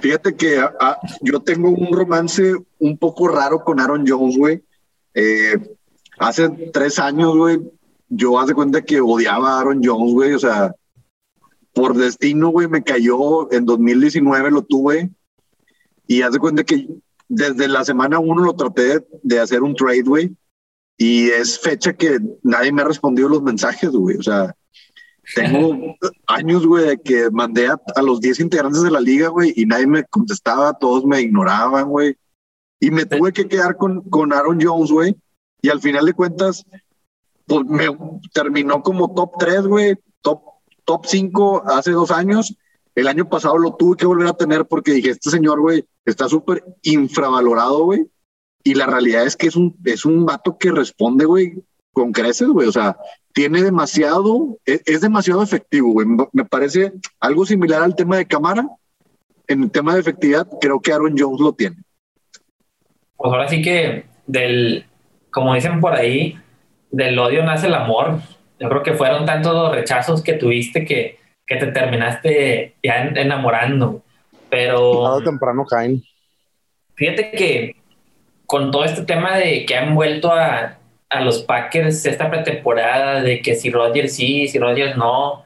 Fíjate que a, a, yo tengo un romance un poco raro con Aaron Jones, güey. Eh, hace tres años, güey, yo hace cuenta que odiaba a Aaron Jones, güey. O sea, por destino, güey, me cayó en 2019, lo tuve. Y hace cuenta que desde la semana uno lo traté de, de hacer un trade, güey y es fecha que nadie me ha respondido los mensajes, güey. O sea, tengo años, güey, de que mandé a, a los 10 integrantes de la liga, güey, y nadie me contestaba, todos me ignoraban, güey. Y me tuve que quedar con, con Aaron Jones, güey. Y al final de cuentas, pues me terminó como top 3, güey, top, top 5 hace dos años. El año pasado lo tuve que volver a tener porque dije, este señor, güey, está súper infravalorado, güey. Y la realidad es que es un, es un vato que responde, güey, con creces, güey. O sea, tiene demasiado, es, es demasiado efectivo, güey. Me parece algo similar al tema de cámara. En el tema de efectividad, creo que Aaron Jones lo tiene. Pues ahora sí que del, como dicen por ahí, del odio nace el amor. Yo creo que fueron tantos los rechazos que tuviste que, que te terminaste ya enamorando. Pero. Tarde temprano caen. Fíjate que con todo este tema de que han vuelto a, a los Packers esta pretemporada, de que si Rodgers sí, si Rodgers no.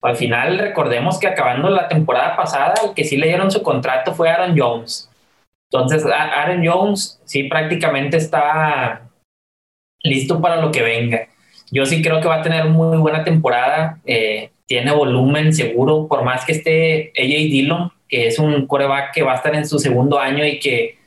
Al final, recordemos que acabando la temporada pasada, el que sí le dieron su contrato fue Aaron Jones. Entonces, Aaron Jones sí prácticamente está listo para lo que venga. Yo sí creo que va a tener muy buena temporada. Eh, tiene volumen seguro, por más que esté AJ Dillon, que es un coreback que va a estar en su segundo año y que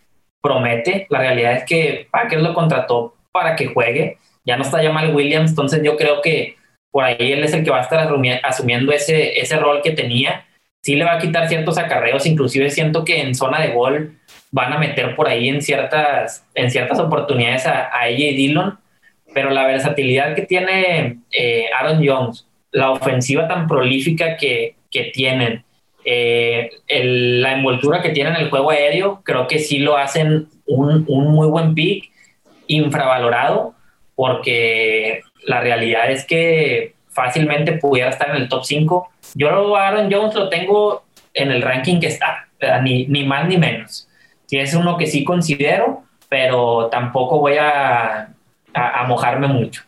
promete. La realidad es que Packers lo contrató para que juegue. Ya no está Jamal Williams, entonces yo creo que por ahí él es el que va a estar asumiendo ese, ese rol que tenía. Sí le va a quitar ciertos acarreos, inclusive siento que en zona de gol van a meter por ahí en ciertas, en ciertas oportunidades a, a AJ Dillon, pero la versatilidad que tiene eh, Aaron Jones, la ofensiva tan prolífica que, que tienen, eh, la envoltura que tienen en el juego aéreo, creo que sí lo hacen un, un, muy buen pick, infravalorado, porque la realidad es que fácilmente pudiera estar en el top 5. Yo a Aaron Jones lo tengo en el ranking que está, ni, ni más ni menos. Si es uno que sí considero, pero tampoco voy a, a, a mojarme mucho.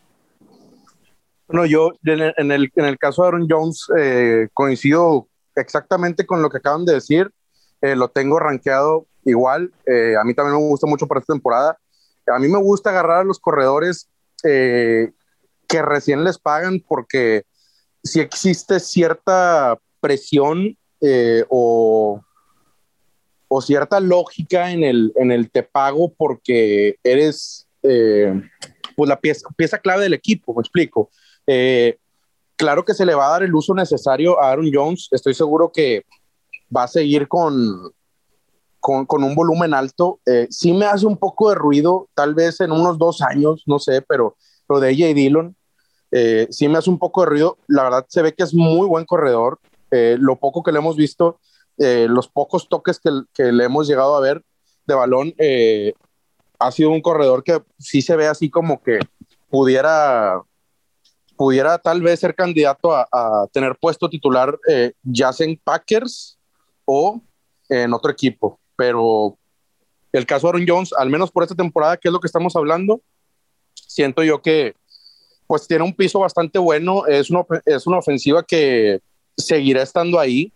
Bueno, yo en el, en el, caso de Aaron Jones eh, coincido exactamente con lo que acaban de decir. Eh, lo tengo rankeado igual. Eh, a mí también me gusta mucho para esta temporada. A mí me gusta agarrar a los corredores que recién les pagan porque si existe cierta presión o, o, cierta lógica en el, en el te pago porque eres pues la pieza, pieza clave del equipo, me explico. Claro que se le va a dar el uso necesario a Aaron Jones. Estoy seguro que va a seguir con, con, con, un volumen alto. Eh, sí me hace un poco de ruido, tal vez en unos dos años, no sé, pero lo de AJ Dillon eh, sí me hace un poco de ruido. La verdad se ve que es muy buen corredor. Eh, lo poco que le hemos visto, eh, los pocos toques que, que, le hemos llegado a ver de balón, ha sido un corredor que sí se ve así como que pudiera pudiera tal vez ser candidato a, a tener puesto titular ya sea en Packers o en otro equipo. Pero el caso de Aaron Jones, al menos por esta temporada, que es lo que estamos hablando, siento yo que pues tiene un piso bastante bueno, es una, es una ofensiva que seguirá estando ahí.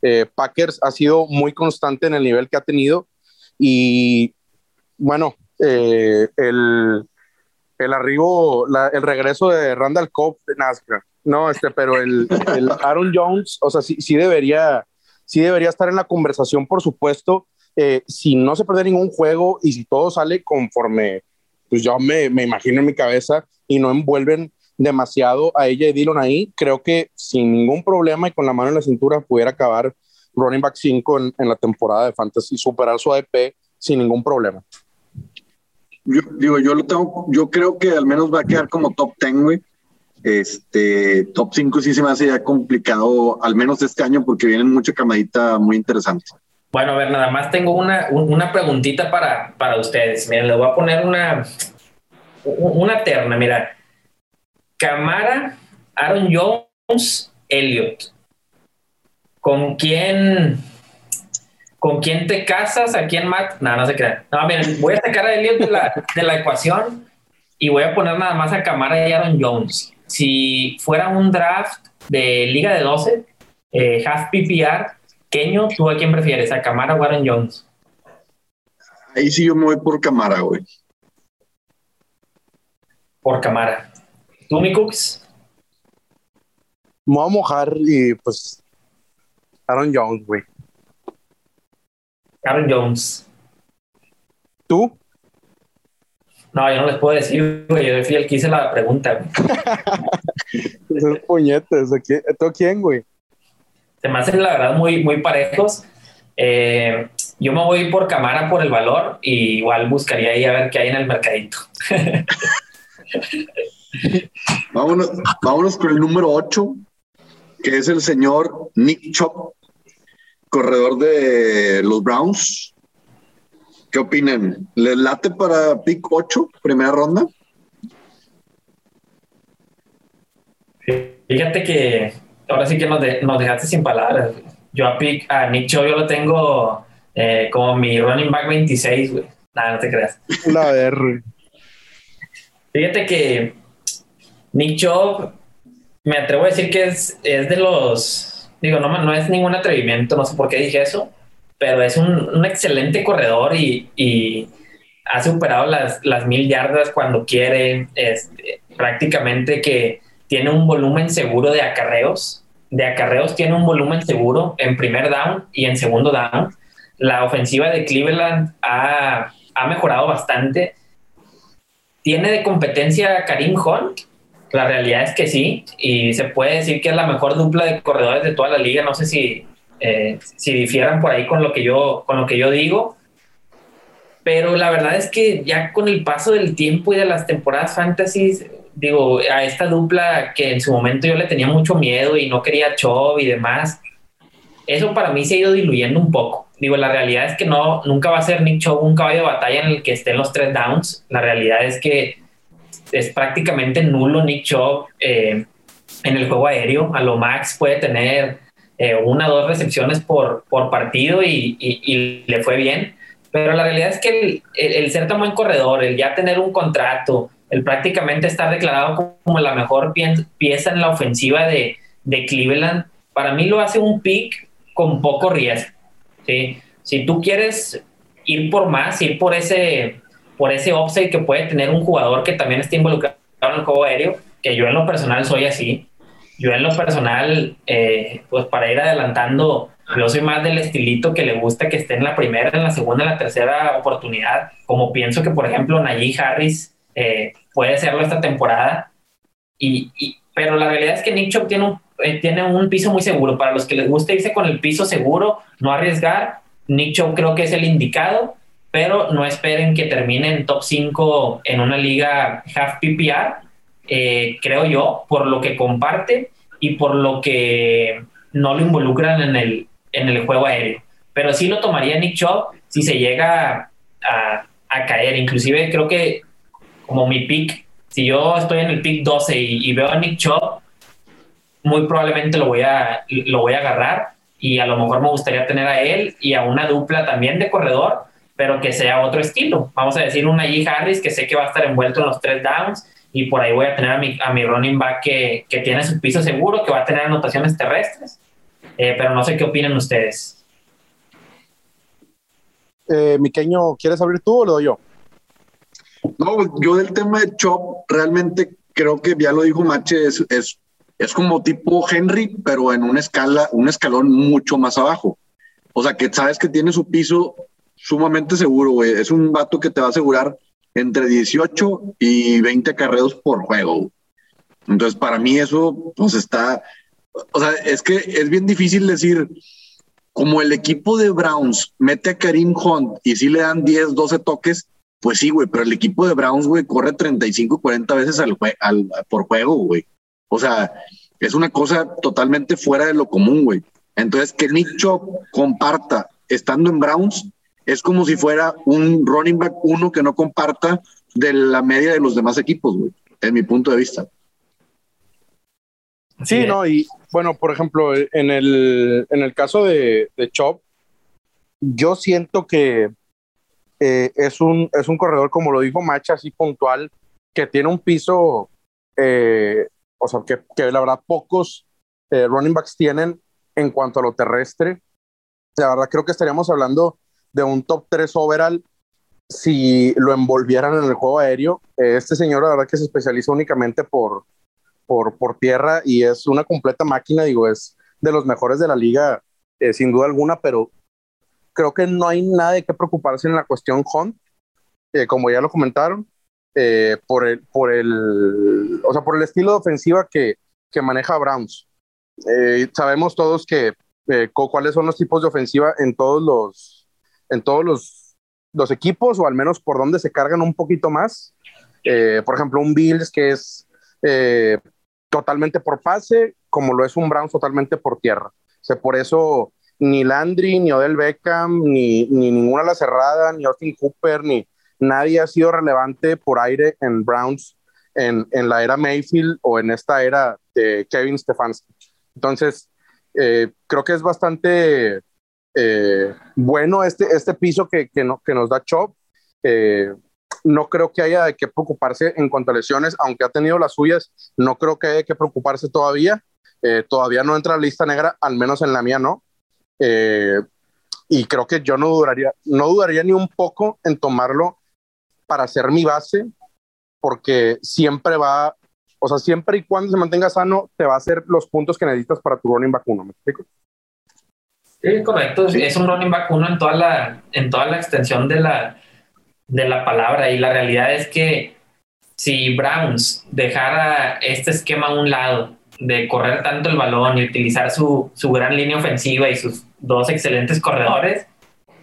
Eh, Packers ha sido muy constante en el nivel que ha tenido. Y bueno, eh, el, el arribo, la, el regreso de Randall Cobb de NASCAR, no, este, pero el, el Aaron Jones, o sea, sí, sí debería sí debería estar en la conversación, por supuesto. Eh, si no se pierde ningún juego y si todo sale conforme, pues yo me, me, imagino en mi cabeza y no envuelven demasiado a ella y Dillon ahí, creo que sin ningún problema y con la mano en la cintura pudiera acabar running back 5 en, en la temporada de fantasy, superar su ADP sin ningún problema. Yo digo, yo lo tengo, yo creo que al menos va a quedar como top 10, güey. Este top 5 sí se me hace ya complicado, al menos este año, porque vienen mucha camadita muy interesante. Bueno, a ver, nada más tengo una, una preguntita para, para ustedes. Miren, les voy a poner una, una terna. Mira, Camara, Aaron Jones, Elliot. ¿Con quién, ¿Con quién te casas? ¿A quién matas? No, no se crean. No, miren, voy a sacar a Elliot de la, de la ecuación y voy a poner nada más a Camara y Aaron Jones si fuera un draft de Liga de 12, eh, half PPR, Keño, ¿tú a quién prefieres? ¿A Camara o Aaron Jones? Ahí sí yo me voy por Camara, güey. Por Camara. ¿Tú, mi Cooks? Me voy a mojar y pues Aaron Jones, güey. Aaron Jones. ¿Tú? No, yo no les puedo decir, güey. Yo fui el que hice la pregunta, güey. Esos puñetes. ¿Tú quién, güey? Se me hacen, la verdad, muy, muy parejos. Eh, yo me voy por cámara por el valor y igual buscaría ahí a ver qué hay en el mercadito. vámonos, vámonos con el número 8, que es el señor Nick Chop, corredor de los Browns. ¿Qué opinan? ¿Le late para pick 8, primera ronda? Fíjate que ahora sí que nos, nos dejaste sin palabras. Yo a, pick, a Nick Chop yo lo tengo eh, como mi running back 26, güey. Nada, no te creas. La R. Fíjate que Nick Chubb, me atrevo a decir que es, es de los, digo, no, no es ningún atrevimiento, no sé por qué dije eso, pero es un, excelente corredor y, ha superado las, mil yardas cuando quiere, este, prácticamente que tiene un volumen seguro de acarreos, de acarreos tiene un volumen seguro en primer down y en segundo down. La ofensiva de Cleveland ha, ha mejorado bastante. ¿Tiene de competencia a Karim Hunt? La realidad es que sí, y se puede decir que es la mejor dupla de corredores de toda la liga. No sé si, eh, si difieran por ahí con lo, que yo, con lo que yo digo, pero la verdad es que ya con el paso del tiempo y de las temporadas fantasy, digo, a esta dupla que en su momento yo le tenía mucho miedo y no quería Chov y demás, eso para mí se ha ido diluyendo un poco. Digo, la realidad es que no, nunca va a ser Nick Chubb un caballo de batalla en el que estén los tres downs. La realidad es que es prácticamente nulo Nick Chubb eh, en el juego aéreo. A lo max puede tener eh, una o dos recepciones por, por partido y, y, le fue bien. Pero la realidad es que el, el, ser tan buen corredor, el ya tener un contrato, el prácticamente estar declarado como la mejor pieza en la ofensiva de, de Cleveland, para mí lo hace un pick con poco riesgo. ¿sí? Si tú quieres ir por más, ir por ese, por ese upside que puede tener un jugador que también esté involucrado en el juego aéreo, que yo en lo personal soy así. Yo en lo personal, eh, pues para ir adelantando, yo soy más del estilito que le gusta que esté en la primera, en la segunda, en la tercera oportunidad, como pienso que, por ejemplo, Najee Harris eh, puede serlo esta temporada. Y, pero la realidad es que Nick Chubb tiene un, eh, tiene un piso muy seguro. Para los que les gusta irse con el piso seguro, no arriesgar, Nick Chubb creo que es el indicado pero no esperen que termine en top 5 en una liga half PPR, eh, creo yo, por lo que comparte y por lo que no lo involucran en el, en el juego aéreo. Pero sí lo tomaría Nick Chubb si se llega a, a caer. Inclusive creo que como mi pick, si yo estoy en el pick 12 y, y veo a Nick Chubb, muy probablemente lo voy, a, lo voy a agarrar y a lo mejor me gustaría tener a él y a una dupla también de corredor pero que sea otro estilo. Vamos a decir una G. Harris que sé que va a estar envuelto en los tres downs y por ahí voy a tener a mi, a mi running back que, que tiene su piso seguro, que va a tener anotaciones terrestres, eh, pero no sé qué opinan ustedes. Eh, Miqueño, ¿quieres abrir tú o lo doy yo? No, yo del tema de Chop, realmente creo que ya lo dijo Mache, es, es, es como tipo Henry, pero en una escala, un escalón mucho más abajo. O sea, que sabes que tiene su piso sumamente seguro, güey. Es un vato que te va a asegurar entre 18 y 20 carreos por juego. Entonces, para mí eso, pues está, o sea, es que es bien difícil decir, como el equipo de Browns mete a Karim Hunt y si le dan 10, 12 toques, pues sí, güey, pero el equipo de Browns, güey, corre 35, 40 veces al, al, por juego, güey. O sea, es una cosa totalmente fuera de lo común, güey. Entonces, que Nick Chop comparta estando en Browns, es como si fuera un running back uno que no comparta de la media de los demás equipos, güey, en mi punto de vista. Sí, no, y bueno, por ejemplo, en el, en el caso de, de Chop, yo siento que eh, es, un, es un corredor, como lo dijo Macha, así puntual, que tiene un piso, eh, o sea, que, que, la verdad pocos eh, running backs tienen en cuanto a lo terrestre. La verdad creo que estaríamos hablando de un top 3 overall si lo envolvieran en el juego aéreo. Este señor, la verdad, que se especializa únicamente por, por, por tierra y es una completa máquina, digo, es de los mejores de la liga, eh, sin duda alguna, pero creo que no hay nada de qué preocuparse en la cuestión Hunt. eh, como ya lo comentaron, eh, por, el, por, el, o sea, por el estilo de ofensiva que, que maneja Browns. Eh, sabemos todos que cuáles son los tipos de ofensiva en todos los, en todos los, los equipos, o al menos por donde se cargan un poquito más. por ejemplo, un Bills que es totalmente por pase, como lo es un Browns totalmente por tierra. O sea, por eso ni Landry, ni Odell Beckham, ni, ni ninguna la cerrada, ni Austin Cooper, ni nadie ha sido relevante por aire en Browns en, en la era Mayfield o en esta era de Kevin Stefanski. Entonces, eh, creo que es bastante eh, bueno este, este piso que, que, no, que nos da Chop. Eh, no creo que haya que preocuparse en cuanto a lesiones, aunque ha tenido las suyas, no creo que haya que preocuparse todavía. todavía no entra a la lista negra, al menos en la mía no. Eh, y creo que yo no dudaría, no dudaría ni un poco en tomarlo para ser mi base, porque siempre va, o sea, siempre y cuando se mantenga sano, te va a hacer los puntos que necesitas para tu running back uno, ¿me explico? Sí, correcto. Es un running back uno en toda la, en toda la extensión de la, de la palabra. Y la realidad es que si Browns dejara este esquema a un lado de correr tanto el balón y utilizar su, su gran línea ofensiva y sus dos excelentes corredores,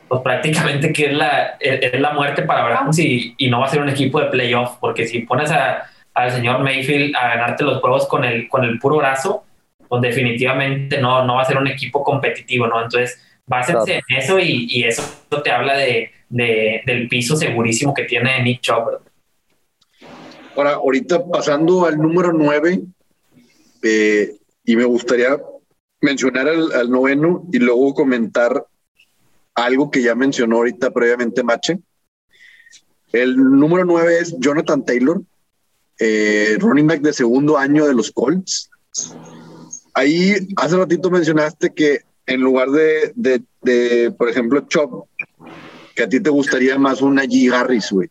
pues prácticamente que es la, es la muerte para Browns y, y, no va a ser un equipo de playoff, porque si pones a, al señor Mayfield a ganarte los juegos con el, con el puro brazo, pues definitivamente no, no va a ser un equipo competitivo, ¿no? Entonces, básense en eso y, y, eso te habla de, de, del piso segurísimo que tiene Nick Chubb. Ahora, ahorita pasando al número 9, eh, y me gustaría mencionar al, noveno y luego comentar algo que ya mencionó ahorita previamente Mache. El número nueve es Jonathan Taylor, eh, running back de segundo año de los Colts. Ahí hace ratito mencionaste que en lugar de, de, de por ejemplo, Chop, que a ti te gustaría más un Najee Harris, güey.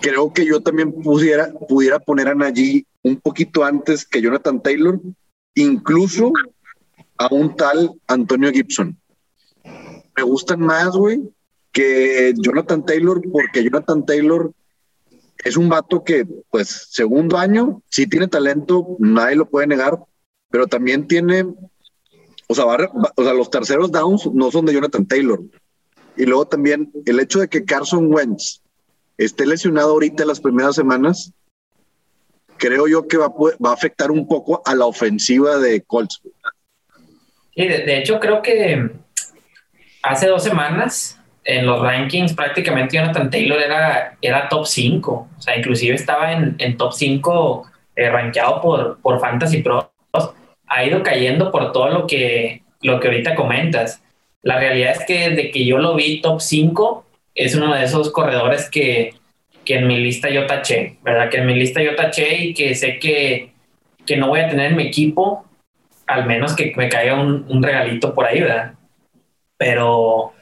Creo que yo también pudiera, pudiera poner a Najee un poquito antes que Jonathan Taylor, incluso a un tal Antonio Gibson. Me gustan más, güey, que Jonathan Taylor, porque Jonathan Taylor es un vato que, pues, segundo año, sí tiene talento, nadie lo puede negar, pero también tiene, o sea, o sea, los terceros downs no son de Jonathan Taylor. Y luego también el hecho de que Carson Wentz esté lesionado ahorita en las primeras semanas, creo yo que va, va, a afectar un poco a la ofensiva de Colts. Sí, de, hecho creo que hace dos semanas en los rankings prácticamente Jonathan Taylor era, era top 5, o sea, inclusive estaba en, en top 5 eh, rankeado por, por Fantasy Pro. Ha ido cayendo por todo lo que, lo que ahorita comentas. La realidad es que desde que yo lo vi top 5, es uno de esos corredores que, que en mi lista yo taché, ¿verdad? Que en mi lista yo taché y que sé que, que no voy a tener en mi equipo, al menos que me caiga un, un, regalito por ahí, ¿verdad? Pero,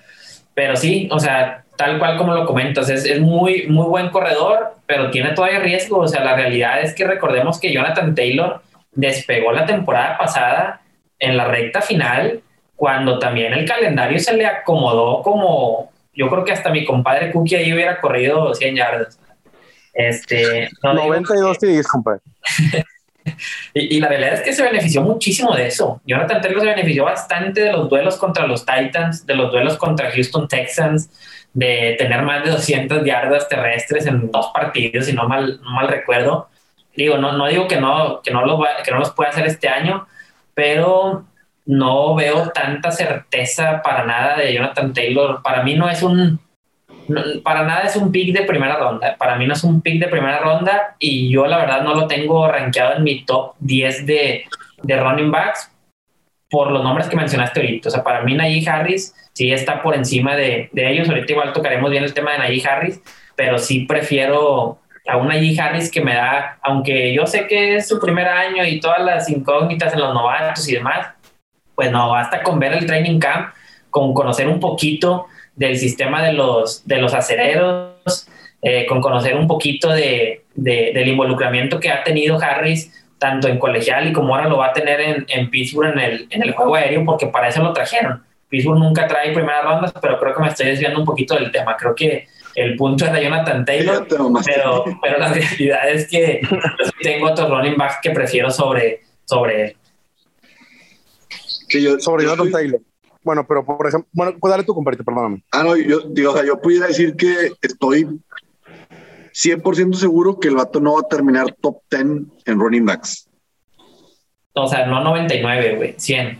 pero sí, o sea, tal cual como lo comentas, es, es, muy, muy buen corredor, pero tiene todavía riesgo. O sea, la realidad es que recordemos que Jonathan Taylor despegó la temporada pasada en la recta final, cuando también el calendario se le acomodó como, yo creo que hasta mi compadre Cookie ahí hubiera corrido 100 yardas. Este, no 92 TDs, compadre. y, y, la realidad es que se benefició muchísimo de eso. Jonathan Taylor se benefició bastante de los duelos contra los Titans, de los duelos contra Houston Texans, de tener más de 200 yardas terrestres en dos partidos, si no mal, no mal recuerdo. Digo, no, no digo que no, que, no lo que no los pueda hacer este año, pero no veo tanta certeza para nada de Jonathan Taylor. Para mí no es un, para nada es un pick de primera ronda. Para mí no es un pick de primera ronda y yo la verdad no lo tengo rankeado en mi top 10 de, de running backs por los nombres que mencionaste ahorita. O sea, para mí Najee Harris sí está por encima de, de ellos. Ahorita igual tocaremos bien el tema de Najee Harris, pero sí prefiero a un Najee Harris que me da, aunque yo sé que es su primer año y todas las incógnitas en los novatos y demás, pues no, basta con ver el training camp, con conocer un poquito del sistema de los, de los acereros, eh, con conocer un poquito de, del involucramiento que ha tenido Harris, tanto en colegial y como ahora lo va a tener en, en Pittsburgh en el, en el juego aéreo, porque para eso lo trajeron. Pittsburgh nunca trae primeras rondas, pero creo que me estoy desviando un poquito del tema. Creo que el punto era Jonathan Taylor, pero, pero la realidad es que tengo otro running back que prefiero sobre, sobre él. sobre Jonathan Taylor. Bueno, pero por ejemplo, bueno, pues dale tu compartir, perdóname. Ah, no, yo digo, o sea, yo pudiera decir que estoy 100% seguro que el vato no va a terminar top 10 en running backs. O sea, no 99, güey, 100.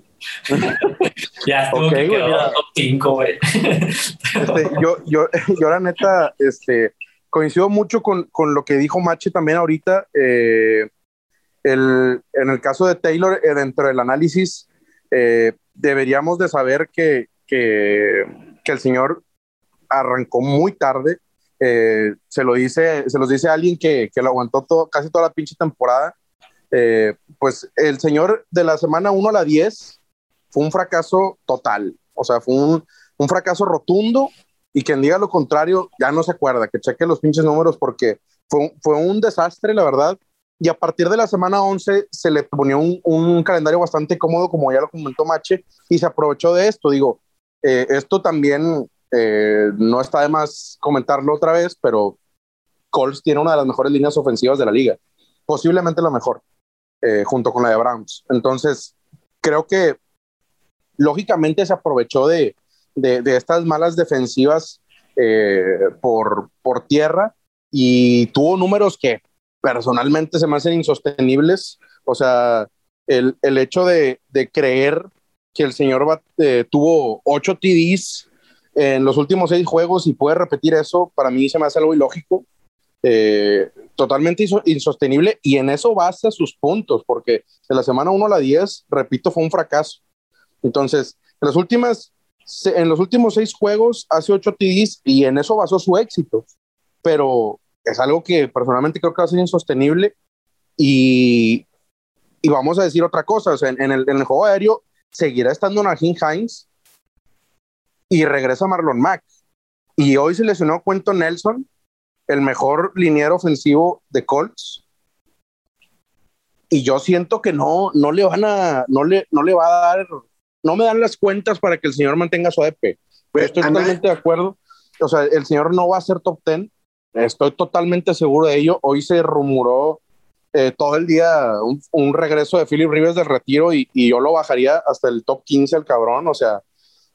ya estuvo que quedó top 5, güey. Este, yo, yo, yo, la neta, este, coincido mucho con, con lo que dijo Machi también ahorita. Eh, el, en el caso de Taylor, eh, dentro del análisis, eh, deberíamos de saber que, que, que, el señor arrancó muy tarde. se lo dice, se los dice alguien que, que lo aguantó todo, casi toda la pinche temporada eh, pues el señor de la semana 1 a la 10 fue un fracaso total, o sea, fue un, un, fracaso rotundo y quien diga lo contrario ya no se acuerda, que cheque los pinches números porque fue, fue un desastre, la verdad. Y a partir de la semana 11 se le ponía un, un calendario bastante cómodo, como ya lo comentó Mache, y se aprovechó de esto. Digo, eh, esto también eh, no está de más comentarlo otra vez, pero Colts tiene una de las mejores líneas ofensivas de la liga, posiblemente la mejor. Eh, junto con la de Browns. Entonces, creo que lógicamente se aprovechó de, de, estas malas defensivas eh, por, por tierra y tuvo números que personalmente se me hacen insostenibles. O sea, el, el hecho de, de, creer que el señor eh, tuvo ocho TDs en los últimos seis juegos y puede repetir eso, para mí se me hace algo ilógico. Eh, totalmente insostenible y en eso basa sus puntos, porque de la semana 1 a la 10, repito, fue un fracaso. Entonces, en las últimas, en los últimos seis juegos hace 8 TDs y en eso basó su éxito, pero es algo que personalmente creo que va a ser insostenible y, y vamos a decir otra cosa, o sea, en, el, en el juego aéreo seguirá estando Najin Hines y regresa Marlon Mack. Y hoy se lesionó Cuento Nelson el mejor liniero ofensivo de Colts. Y yo siento que no, no le van a, no le, no le va a dar, no me dan las cuentas para que el señor mantenga su EP. Estoy totalmente de acuerdo. O sea, el señor no va a ser top 10. Estoy totalmente seguro de ello. Hoy se rumoró eh, todo el día un, regreso de Philip Rivers del retiro y, y, yo lo bajaría hasta el top 15 al cabrón. O sea,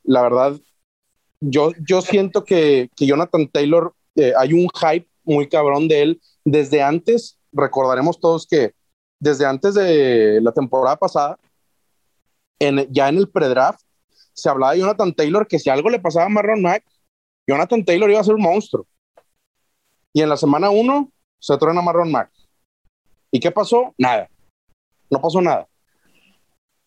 la verdad, yo, yo siento que, que Jonathan Taylor eh, hay un hype muy cabrón de él desde antes, recordaremos todos que desde antes de la temporada pasada, en, ya en el pre-draft, se hablaba de Jonathan Taylor que si algo le pasaba a Marlon Mack, Jonathan Taylor iba a ser un monstruo. Y en la semana uno se truena Marlon Mack. ¿Y qué pasó? Nada. No pasó nada.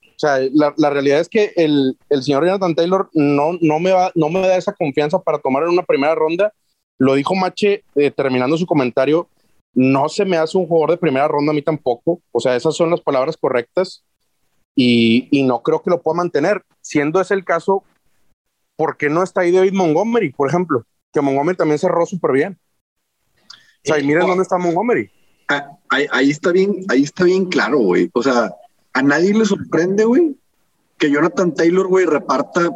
O sea, la, la realidad es que el, el, señor Jonathan Taylor no, no, me va, no me da esa confianza para tomar en una primera ronda lo dijo Mache eh, terminando su comentario, no se me hace un jugador de primera ronda a mí tampoco, o sea, esas son las palabras correctas y, y no creo que lo pueda mantener. Siendo ese el caso, ¿por qué no está ahí David Montgomery, por ejemplo? Que Montgomery también cerró súper bien. O sea, y miren dónde está Montgomery. Ah, ahí, ahí, está bien, ahí está bien claro, güey. O sea, a nadie le sorprende, güey, que Jonathan Taylor, güey, reparta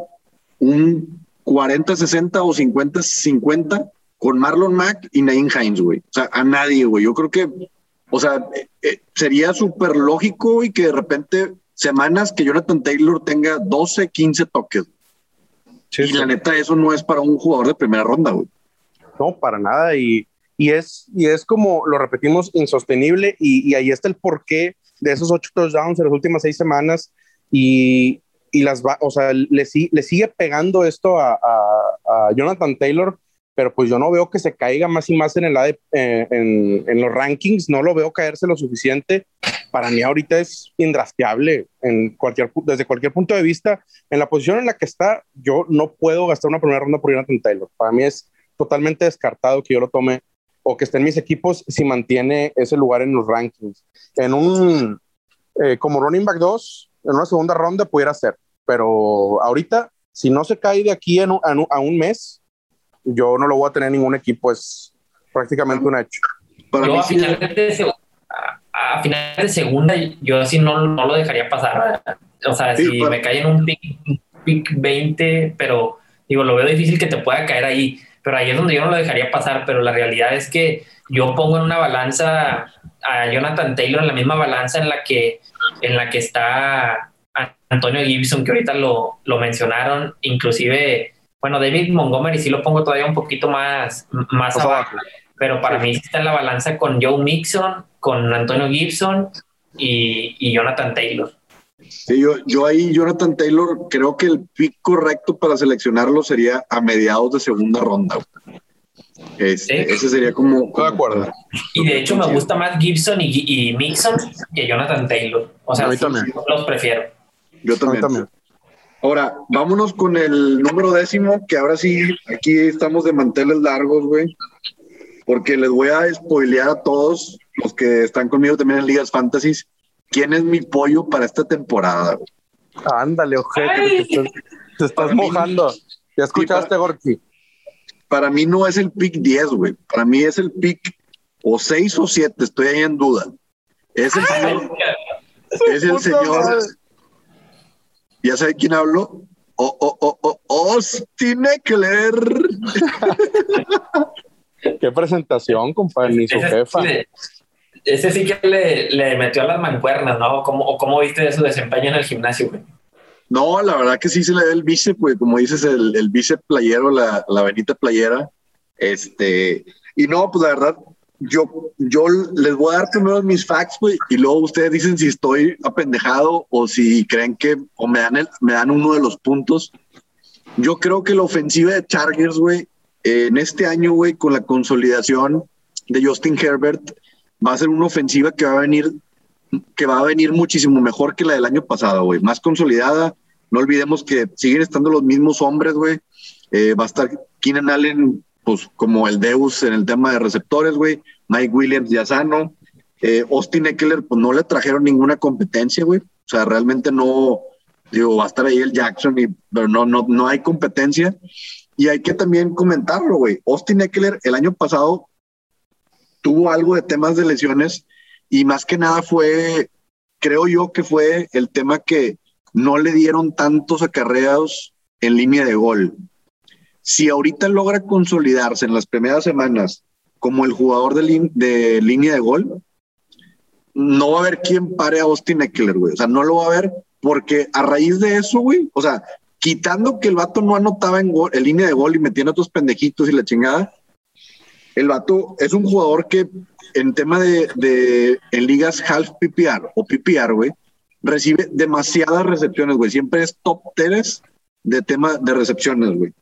un 40-60 o 50-50 con Marlon Mack y Nain Hines, güey. O sea, a nadie, güey. Yo creo que, o sea, eh, eh, sería súper lógico y que de repente semanas que Jonathan Taylor tenga 12, 15 toques. y la neta, eso no es para un jugador de primera ronda, güey. No, para nada. Y, y, es, y es como lo repetimos, insostenible. Y, y ahí está el porqué de esos ocho touchdowns en las últimas seis semanas. Y, y las va, o sea, le, le sigue pegando esto a, a, a Jonathan Taylor pero pues yo no veo que se caiga más y más en, el eh, en, en, los rankings, no lo veo caerse lo suficiente. Para mí ahorita es indrafteable en cualquier, desde cualquier punto de vista. En la posición en la que está, yo no puedo gastar una primera ronda por Jonathan Taylor. Para mí es totalmente descartado que yo lo tome o que esté en mis equipos si mantiene ese lugar en los rankings. En un, eh, como running back 2, en una segunda ronda pudiera ser, pero ahorita, si no se cae de aquí en a un mes, yo no lo voy a tener en ningún equipo, es prácticamente un hecho. yo a, final de, segunda, yo así no, no, lo dejaría pasar. O sea, si me cae en un pick, pick 20, pero digo, lo veo difícil que te pueda caer ahí. pero ahí es donde yo no lo dejaría pasar, pero la realidad es que yo pongo en una balanza a Jonathan Taylor en la misma balanza en la que, en la que está Antonio Gibson, que ahorita lo, lo mencionaron, inclusive, bueno, David Montgomery sí lo pongo todavía un poquito más, más abajo, pero para mí está en la balanza con Joe Mixon, con Antonio Gibson y, y Jonathan Taylor. Sí, yo, yo ahí, Jonathan Taylor, creo que el pick correcto para seleccionarlo sería a mediados de segunda ronda. Este, ese sería como, De acuerdo. Y de hecho me gusta más Gibson y, y Mixon que Jonathan Taylor. O sea, sí, los prefiero. Yo también. Yo también. Ahora, vámonos con el número décimo, que ahora sí, aquí estamos de manteles largos, güey. Porque les voy a spoilear a todos los que están conmigo también en Ligas Fantasies quién es mi pollo para esta temporada. Ándale, ojete, te estás, mojando. ¿Ya escuchaste, para, Gorky? Para mí no es el pick 10, güey. Para mí es el pick o 6 o 7, estoy ahí en duda. Es el señor. Es el señor. ¿Ya sabe quién habló? Oh, oh, oh, oh, Austin Eckler. Qué presentación, compadre, ni su jefa ese sí que le, le, metió a las mancuernas, ¿no? ¿Cómo, ¿O cómo viste su desempeño en el gimnasio, güey? No, la verdad que sí se le da el bíceps, güey, como dices, el, el bíceps playero, la, la venita playera. Este, y no, pues la verdad, yo, yo les voy a dar primero mis facts, güey, y luego ustedes dicen si estoy apendejado o si creen que, o me dan, el, me dan uno de los puntos. Yo creo que la ofensiva de Chargers, güey, en este año, güey, con la consolidación de Justin Herbert, va a ser una ofensiva que va a venir que va a venir muchísimo mejor que la del año pasado, güey, más consolidada. No olvidemos que siguen estando los mismos hombres, güey. Eh, va a estar Keenan Allen, pues como el Deus en el tema de receptores, güey. Mike Williams ya sano. Eh, Austin Eckler, pues no le trajeron ninguna competencia, güey. O sea, realmente no, digo, va a estar ahí el Jackson, y, pero no, no, no hay competencia. Y hay que también comentarlo, güey. Austin Eckler el año pasado tuvo algo de temas de lesiones y más que nada fue, creo yo que fue el tema que no le dieron tantos acarreos en línea de gol. Si ahorita logra consolidarse en las primeras semanas como el jugador de, línea de gol, no va a haber quien pare a Austin Eckler, güey. O sea, no lo va a haber porque a raíz de eso, güey, o sea, quitando que el vato no anotaba en, en línea de gol y metiendo otros pendejitos y la chingada, el vato es un jugador que en tema de, de en ligas half PPR o PPR, güey, recibe demasiadas recepciones, güey. Siempre es top 3 de tema de recepciones, güey.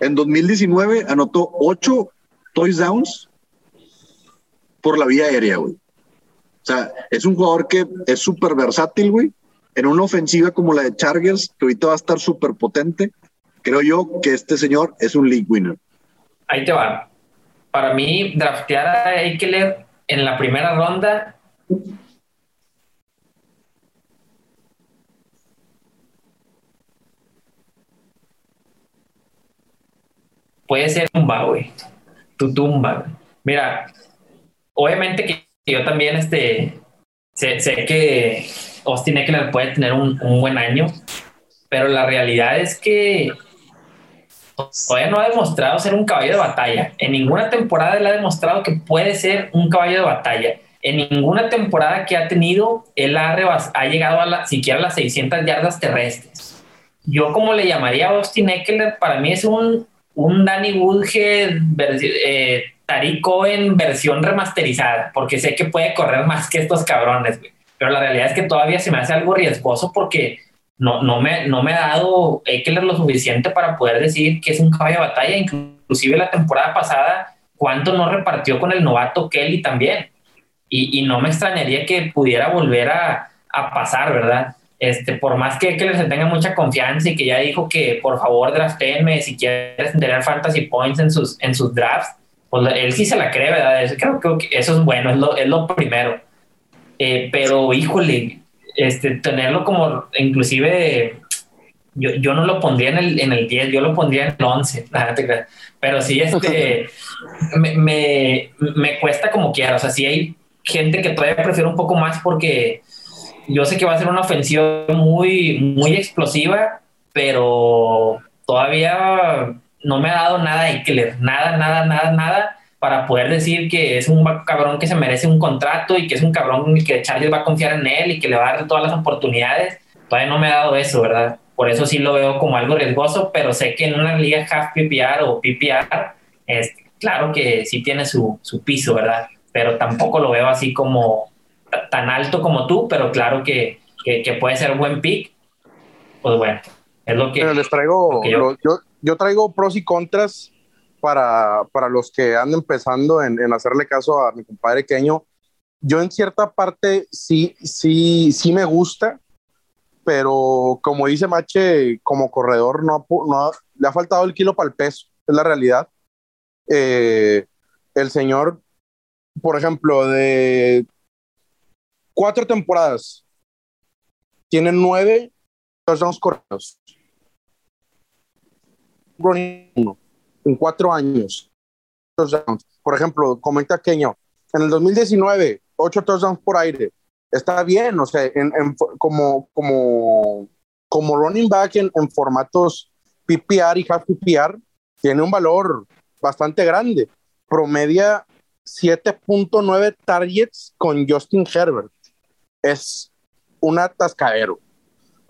En 2019 anotó 8 touchdowns por la vía aérea, güey. O sea, es un jugador que es súper versátil, güey. En una ofensiva como la de Chargers, que ahorita va a estar súper potente, creo yo que este señor es un league winner. Ahí te va para mí, draftear a Eckler en la primera ronda puede ser tumba, güey. Tu tumba. Mira, obviamente que yo también este, sé, que Austin Eckler puede tener un, un buen año, pero la realidad es que todavía no ha demostrado ser un caballo de batalla. En ninguna temporada él ha demostrado que puede ser un caballo de batalla. En ninguna temporada que ha tenido, él ha, ha llegado a la, siquiera a las 600 yardas terrestres. Yo como le llamaría a Austin Eckler, para mí es un, un Danny Woodhead, eh, Tariq Cohen versión remasterizada, porque sé que puede correr más que estos cabrones, Pero la realidad es que todavía se me hace algo riesgoso porque no, no, me, no me ha dado Eckler lo suficiente para poder decir que es un caballo de batalla. Inclusive la temporada pasada, ¿cuánto no repartió con el novato Kelly también? Y, y no me extrañaría que pudiera volver a, a, pasar, ¿verdad? Este, por más que Eckler se tenga mucha confianza y que ya dijo que por favor draftenme si quieres tener fantasy points en sus, en sus drafts, pues él sí se la cree, ¿verdad? Creo, creo que eso es bueno, es lo, es lo primero. Eh, pero híjole, este, tenerlo como, inclusive, yo, yo no lo pondría en el, en el 10, yo lo pondría en el 11, pero sí, este, me, me, me, cuesta como quiera, o sea, sí hay gente que todavía prefiere un poco más porque yo sé que va a ser una ofensiva muy, muy explosiva, pero todavía no me ha dado nada Eckler, nada, nada, nada, nada para poder decir que es un cabrón que se merece un contrato y que es un cabrón que Chargers va a confiar en él y que le va a dar todas las oportunidades. Todavía no me ha dado eso, ¿verdad? Por eso sí lo veo como algo riesgoso, pero sé que en una liga half PPR o PPR, es, claro que sí tiene su, su piso, ¿verdad? Pero tampoco lo veo así como tan alto como tú, pero claro que, que, puede ser un buen pick. Pues bueno, es lo que... les traigo, yo... yo, traigo pros y contras para, para los que andan empezando en, en, hacerle caso a mi compadre Queño. Yo en cierta parte sí, sí, sí me gusta, pero como dice Mache, como corredor no, no le ha faltado el kilo para el peso, es la realidad. Eh, el señor, por ejemplo, de cuatro temporadas, tiene nueve touchdowns cortos en cuatro años. Por ejemplo, comenta Keño, en el 2019, ocho touchdowns por aire. Está bien, o sea, en, como, como, como running back en, formatos PPR y half PPR, tiene un valor bastante grande. Promedia 7.9 targets con Justin Herbert. Es un atascadero.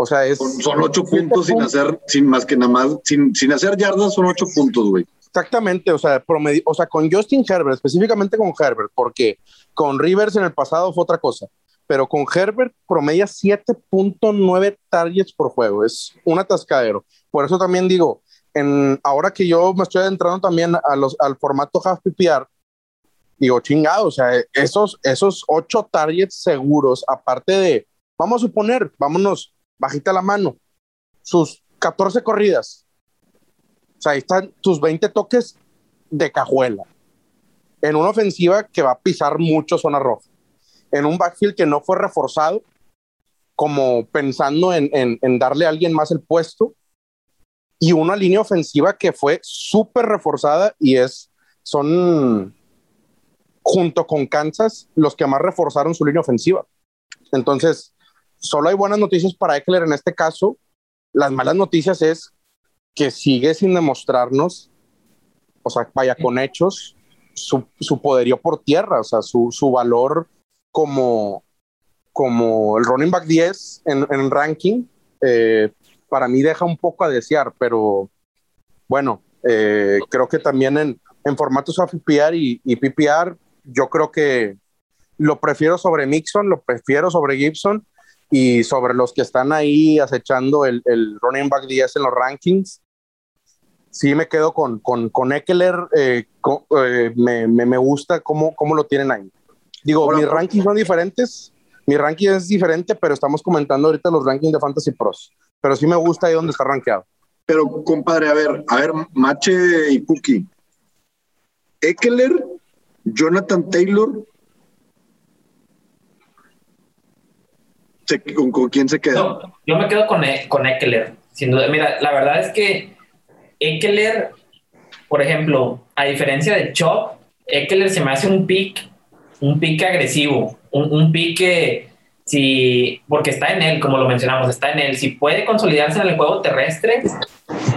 O sea, es. Son, ocho puntos, sin hacer, sin más que nada más, sin, sin hacer yardas, son ocho puntos, güey. Exactamente, o sea, promedio, o sea, con Justin Herbert, específicamente con Herbert, porque con Rivers en el pasado fue otra cosa, pero con Herbert promedia 7.9 targets por juego, es un atascadero. Por eso también digo, en, ahora que yo me estoy adentrando también a los, al formato half PPR, digo, chingado, o sea, esos, esos ocho targets seguros, aparte de, vamos a suponer, vámonos, bajita la mano, sus 14 corridas. O sea, ahí están tus 20 toques de cajuela. En una ofensiva que va a pisar mucho zona roja. En un backfield que no fue reforzado, como pensando en, en darle a alguien más el puesto. Y una línea ofensiva que fue súper reforzada y es, son, junto con Kansas, los que más reforzaron su línea ofensiva. Entonces, solo hay buenas noticias para Eckler en este caso. Las malas noticias es que sigue sin demostrarnos, o sea, vaya con hechos, su, su poderío por tierra, o sea, su, su valor como, como el running back 10 en, en ranking, eh, para mí deja un poco a desear, pero bueno, eh, creo que también en, en formatos PPR y, y, PPR, yo creo que lo prefiero sobre Mixon, lo prefiero sobre Gibson y sobre los que están ahí acechando el, el running back 10 en los rankings, sí me quedo con, con, con Eckler, eh, eh, me, me, gusta cómo, cómo lo tienen ahí. Digo, mis rankings son diferentes, mi ranking es diferente, pero estamos comentando ahorita los rankings de Fantasy Pros, pero sí me gusta ahí donde está rankeado. Pero, compadre, a ver, a ver, Mache y Cookie. Eckler, Jonathan Taylor ¿con, quién se queda? yo me quedo con, e, con Eckler, sin duda. Mira, la verdad es que Eckler, por ejemplo, a diferencia de Chop, Eckler se me hace un pick, un pick agresivo, un, un pick que si, porque está en él, como lo mencionamos, está en él, si puede consolidarse en el juego terrestre,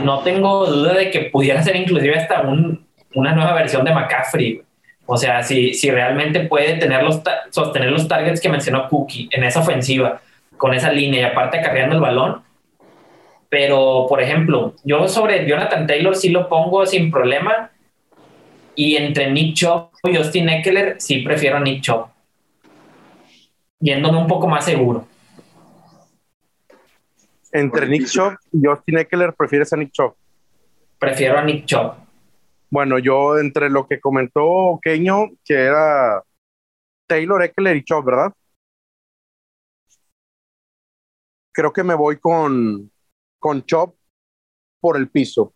no tengo duda de que pudiera ser inclusive hasta un, una nueva versión de McCaffrey. O sea, si, si realmente puede tener los, sostener los targets que mencionó Cookie en esa ofensiva, con esa línea y aparte cargando el balón. Pero, por ejemplo, yo sobre Jonathan Taylor sí lo pongo sin problema. Y entre Nick Chubb y Justin Eckler, sí prefiero a Nick Chubb. Yéndome un poco más seguro. Entre Nick Chubb y Justin Eckler, ¿prefieres a Nick Chubb? Prefiero a Nick Chubb. Bueno, yo entre lo que comentó Keño, que era Taylor Eckler y Chubb, ¿verdad? creo que me voy con, con Chop por el piso,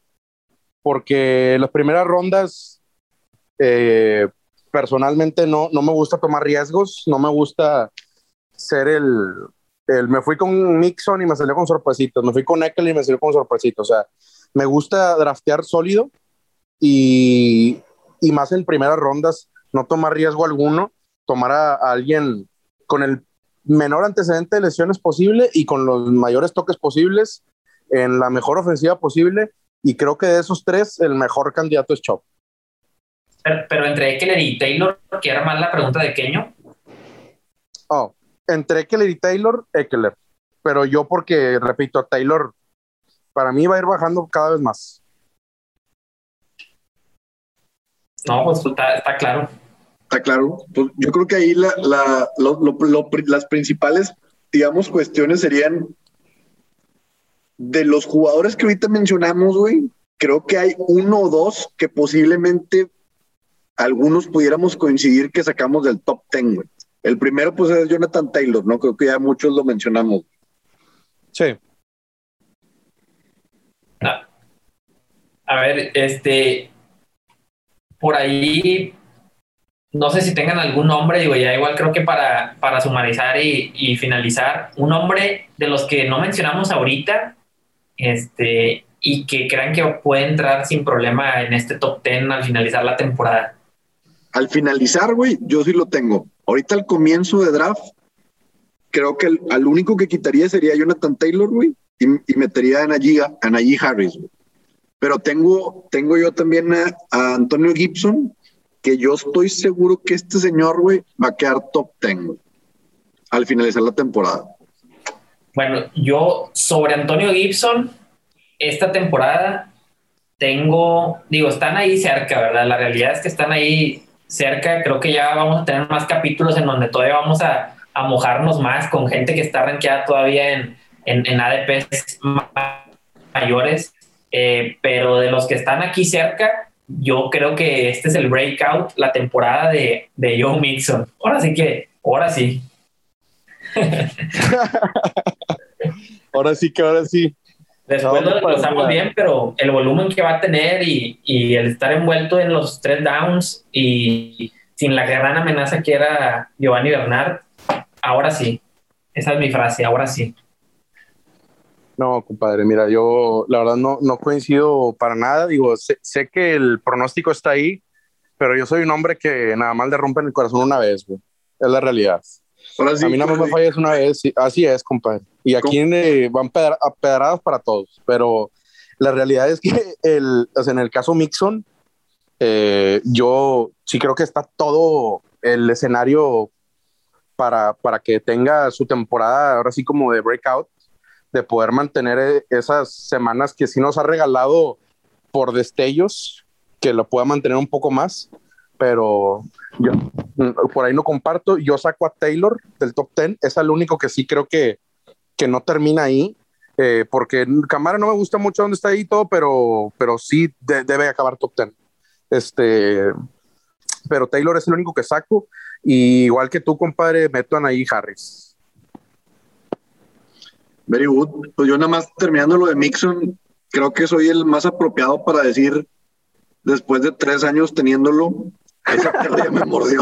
porque las primeras rondas eh, personalmente no, no me gusta tomar riesgos, no me gusta ser el, el, me fui con Nixon y me salió con sorpresitos, me fui con Eckel y me salió con sorpresitos, o sea, me gusta draftear sólido y, y más en primeras rondas, no tomar riesgo alguno, tomar a alguien con el menor antecedente de lesiones posible y con los mayores toques posibles en la mejor ofensiva posible Y creo que de esos tres, el mejor candidato es Chop. Pero, entre Eckler y Taylor, que era más la pregunta de Keño. Oh, entre Eckler y Taylor, Eckler. Pero yo porque, repito, Taylor para mí va a ir bajando cada vez más. No, pues está, claro. Está claro. Pues yo creo que ahí la, las principales, digamos, cuestiones serían de los jugadores que ahorita mencionamos, güey. Creo que hay uno o dos que posiblemente algunos pudiéramos coincidir que sacamos del top ten, güey. El primero, pues, es Jonathan Taylor, ¿no? Creo que ya muchos lo mencionamos. Sí. A ver, este, por ahí, no sé si tengan algún nombre, digo, ya igual creo que para, para sumarizar y, finalizar, un nombre de los que no mencionamos ahorita, este, y que crean que puede entrar sin problema en este top 10 al finalizar la temporada. Al finalizar, güey, yo sí lo tengo. Ahorita al comienzo de draft, creo que al único que quitaría sería Jonathan Taylor, güey, y, metería a Najee, a Harris, güey. Pero tengo, tengo yo también a, Antonio Gibson, que yo estoy seguro que este señor, güey, va a quedar top 10 al finalizar la temporada. Bueno, yo sobre Antonio Gibson, esta temporada tengo, digo, están ahí cerca, ¿verdad? La realidad es que están ahí cerca. Creo que ya vamos a tener más capítulos en donde todavía vamos a, mojarnos más con gente que está rankeada todavía en, en, en ADPs mayores. Eh, pero de los que están aquí cerca, yo creo que este es el breakout, la temporada de, de Joe Mixon. Ahora sí que, ahora sí. ahora sí que, ahora sí. Después lo pasamos bien, pero el volumen que va a tener y, y, el estar envuelto en los tres downs y sin la gran amenaza que era Giovanni Bernard, ahora sí. Esa es mi frase, ahora sí. No, compadre, mira, yo la verdad no, no coincido para nada. Digo, sé, que el pronóstico está ahí, pero yo soy un hombre que nada más le rompen el corazón una vez, güey. Es la realidad. a mí nada más me fallas una vez, así es, compadre. Y aquí van a pedradas para todos, pero la realidad es que el, en el caso Mixon, eh, yo sí creo que está todo el escenario para, para que tenga su temporada ahora sí como de breakout de poder mantener eh, esas semanas que sí nos ha regalado por destellos, que lo pueda mantener un poco más, pero yo mm, por ahí no comparto. Yo saco a Taylor del top 10, es el único que sí creo que, que no termina ahí, eh, porque Camara no me gusta mucho donde está ahí todo, pero, pero sí debe acabar top 10. Este, pero Taylor es el único que saco, y igual que tú, compadre, meto a Nayi Harris. Very good. Pues yo nada más terminando lo de Mixon, creo que soy el más apropiado para decir, después de tres años teniéndolo, esa ya me mordió.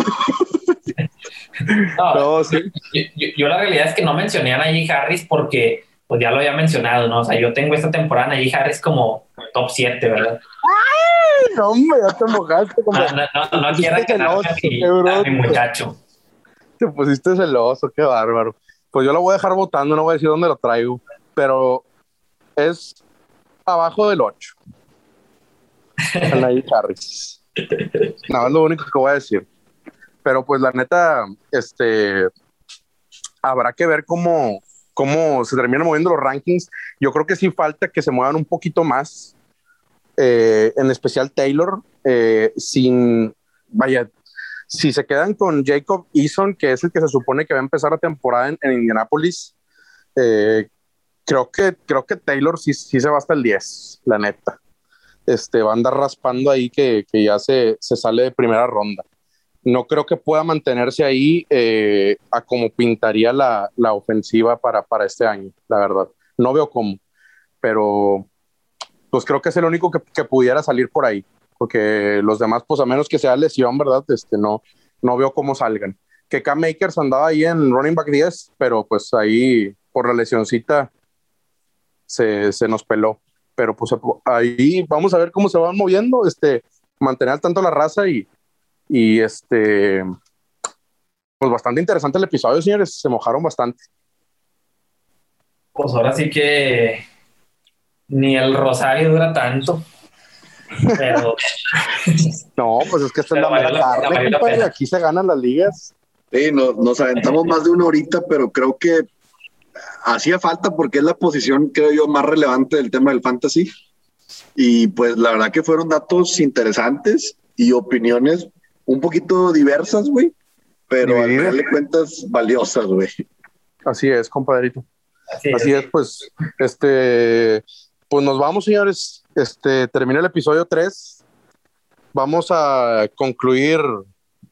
No, yo, la realidad es que no mencioné a Najee Harris porque pues ya lo había mencionado, ¿no? O sea, yo tengo esta temporada Najee Harris como top 7, ¿verdad? ¡Ay! No, hombre, ya te mojaste. Como... No, no, no, quiero que a mi muchacho. Te pusiste celoso, qué bárbaro pues yo lo voy a dejar votando, no voy a decir dónde lo traigo, pero es abajo del 8. Anaí Harris. No, es lo único que voy a decir. Pero pues la neta, este, habrá que ver cómo, cómo se terminan moviendo los rankings. Yo creo que sí falta que se muevan un poquito más, eh, en especial Taylor, eh, sin, vaya, si se quedan con Jacob Eason, que es el que se supone que va a empezar la temporada en, Indianapolis, eh, creo, que, creo que Taylor sí, sí se va hasta el 10, la neta. Este, va a andar raspando ahí que, que ya se, se, sale de primera ronda. No creo que pueda mantenerse ahí eh, a como pintaría la, la ofensiva para, para este año, la verdad. No veo cómo, pero pues creo que es el único que, que pudiera salir por ahí porque los demás, pues a menos que sea lesión, ¿verdad? Este, no, no veo cómo salgan. Que Cam Makers andaba ahí en running back 10, pero pues ahí por la lesioncita se, se nos peló. Pero pues ahí vamos a ver cómo se van moviendo, este, mantener tanto la raza y, y este, pues bastante interesante el episodio, señores, se mojaron bastante. Pues ahora sí que ni el Rosario dura tanto. Pero. no, pues es que esta es la, carne, Aquí se ganan las ligas. Sí, nos aventamos más de una horita, pero creo que hacía falta porque es la posición, creo yo, más relevante del tema del fantasy. Y pues la verdad que fueron datos interesantes y opiniones un poquito diversas, güey, pero al final de cuentas valiosas, güey. Así es, compadrito. Así, es. pues, este, pues nos vamos, señores. Este, termina el episodio 3. Vamos a concluir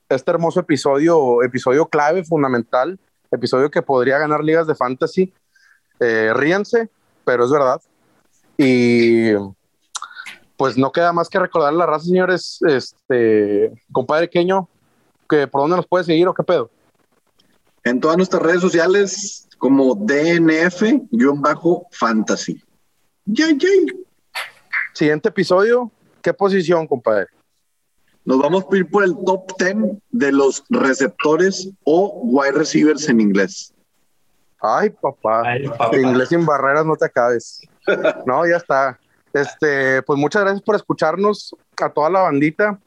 este hermoso episodio, episodio clave, fundamental, episodio que podría ganar ligas de fantasy. Eh, ríanse, pero es verdad. Y pues no queda más que recordar la raza, señores. Este, compadre Queño, que por dónde nos puede seguir o qué pedo. En todas nuestras redes sociales, como DNF-fantasy. Yay, yay. Siguiente episodio, ¿qué posición, compadre? Nos vamos a ir por el top 10 de los receptores o wide receivers en inglés. Ay, papá. Inglés sin barreras, no te acabes. no, ya está. Este, pues muchas gracias por escucharnos a toda la bandita.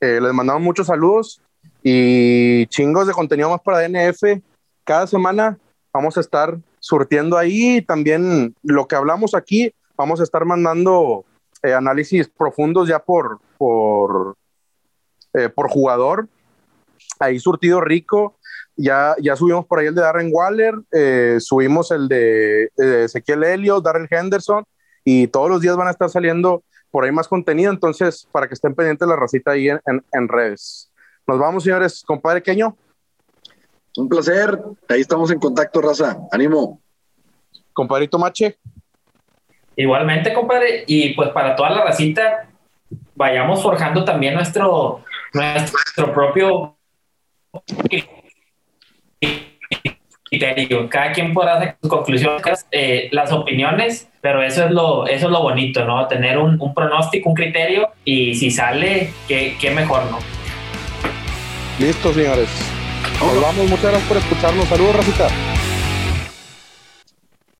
Eh, les mandamos muchos saludos y chingos de contenido más para DNF. Cada semana vamos a estar surtiendo ahí también lo que hablamos aquí. Vamos a estar mandando eh, análisis profundos ya por, por, eh, por jugador. Ahí surtido rico. Ya, ya subimos por ahí el de Darren Waller, subimos el de, Ezequiel Elliott, Darrell Henderson y todos los días van a estar saliendo por ahí más contenido, entonces para que estén pendientes la racita ahí en, en, redes. Nos vamos, señores. Compadre Queño. Un placer. Ahí estamos en contacto, raza. Ánimo. Compadrito Mache. Igualmente, compadre. Y pues para toda la racita, vayamos forjando también nuestro, nuestro propio criterio. Cada quien podrá hacer sus conclusiones, eh, las opiniones, pero eso es lo, eso es lo bonito, ¿no? Tener un, un pronóstico, un criterio y si sale, qué, qué mejor, ¿no? Listo, señores. Nos vamos. Muchas gracias por escucharnos. Saludos, Racita.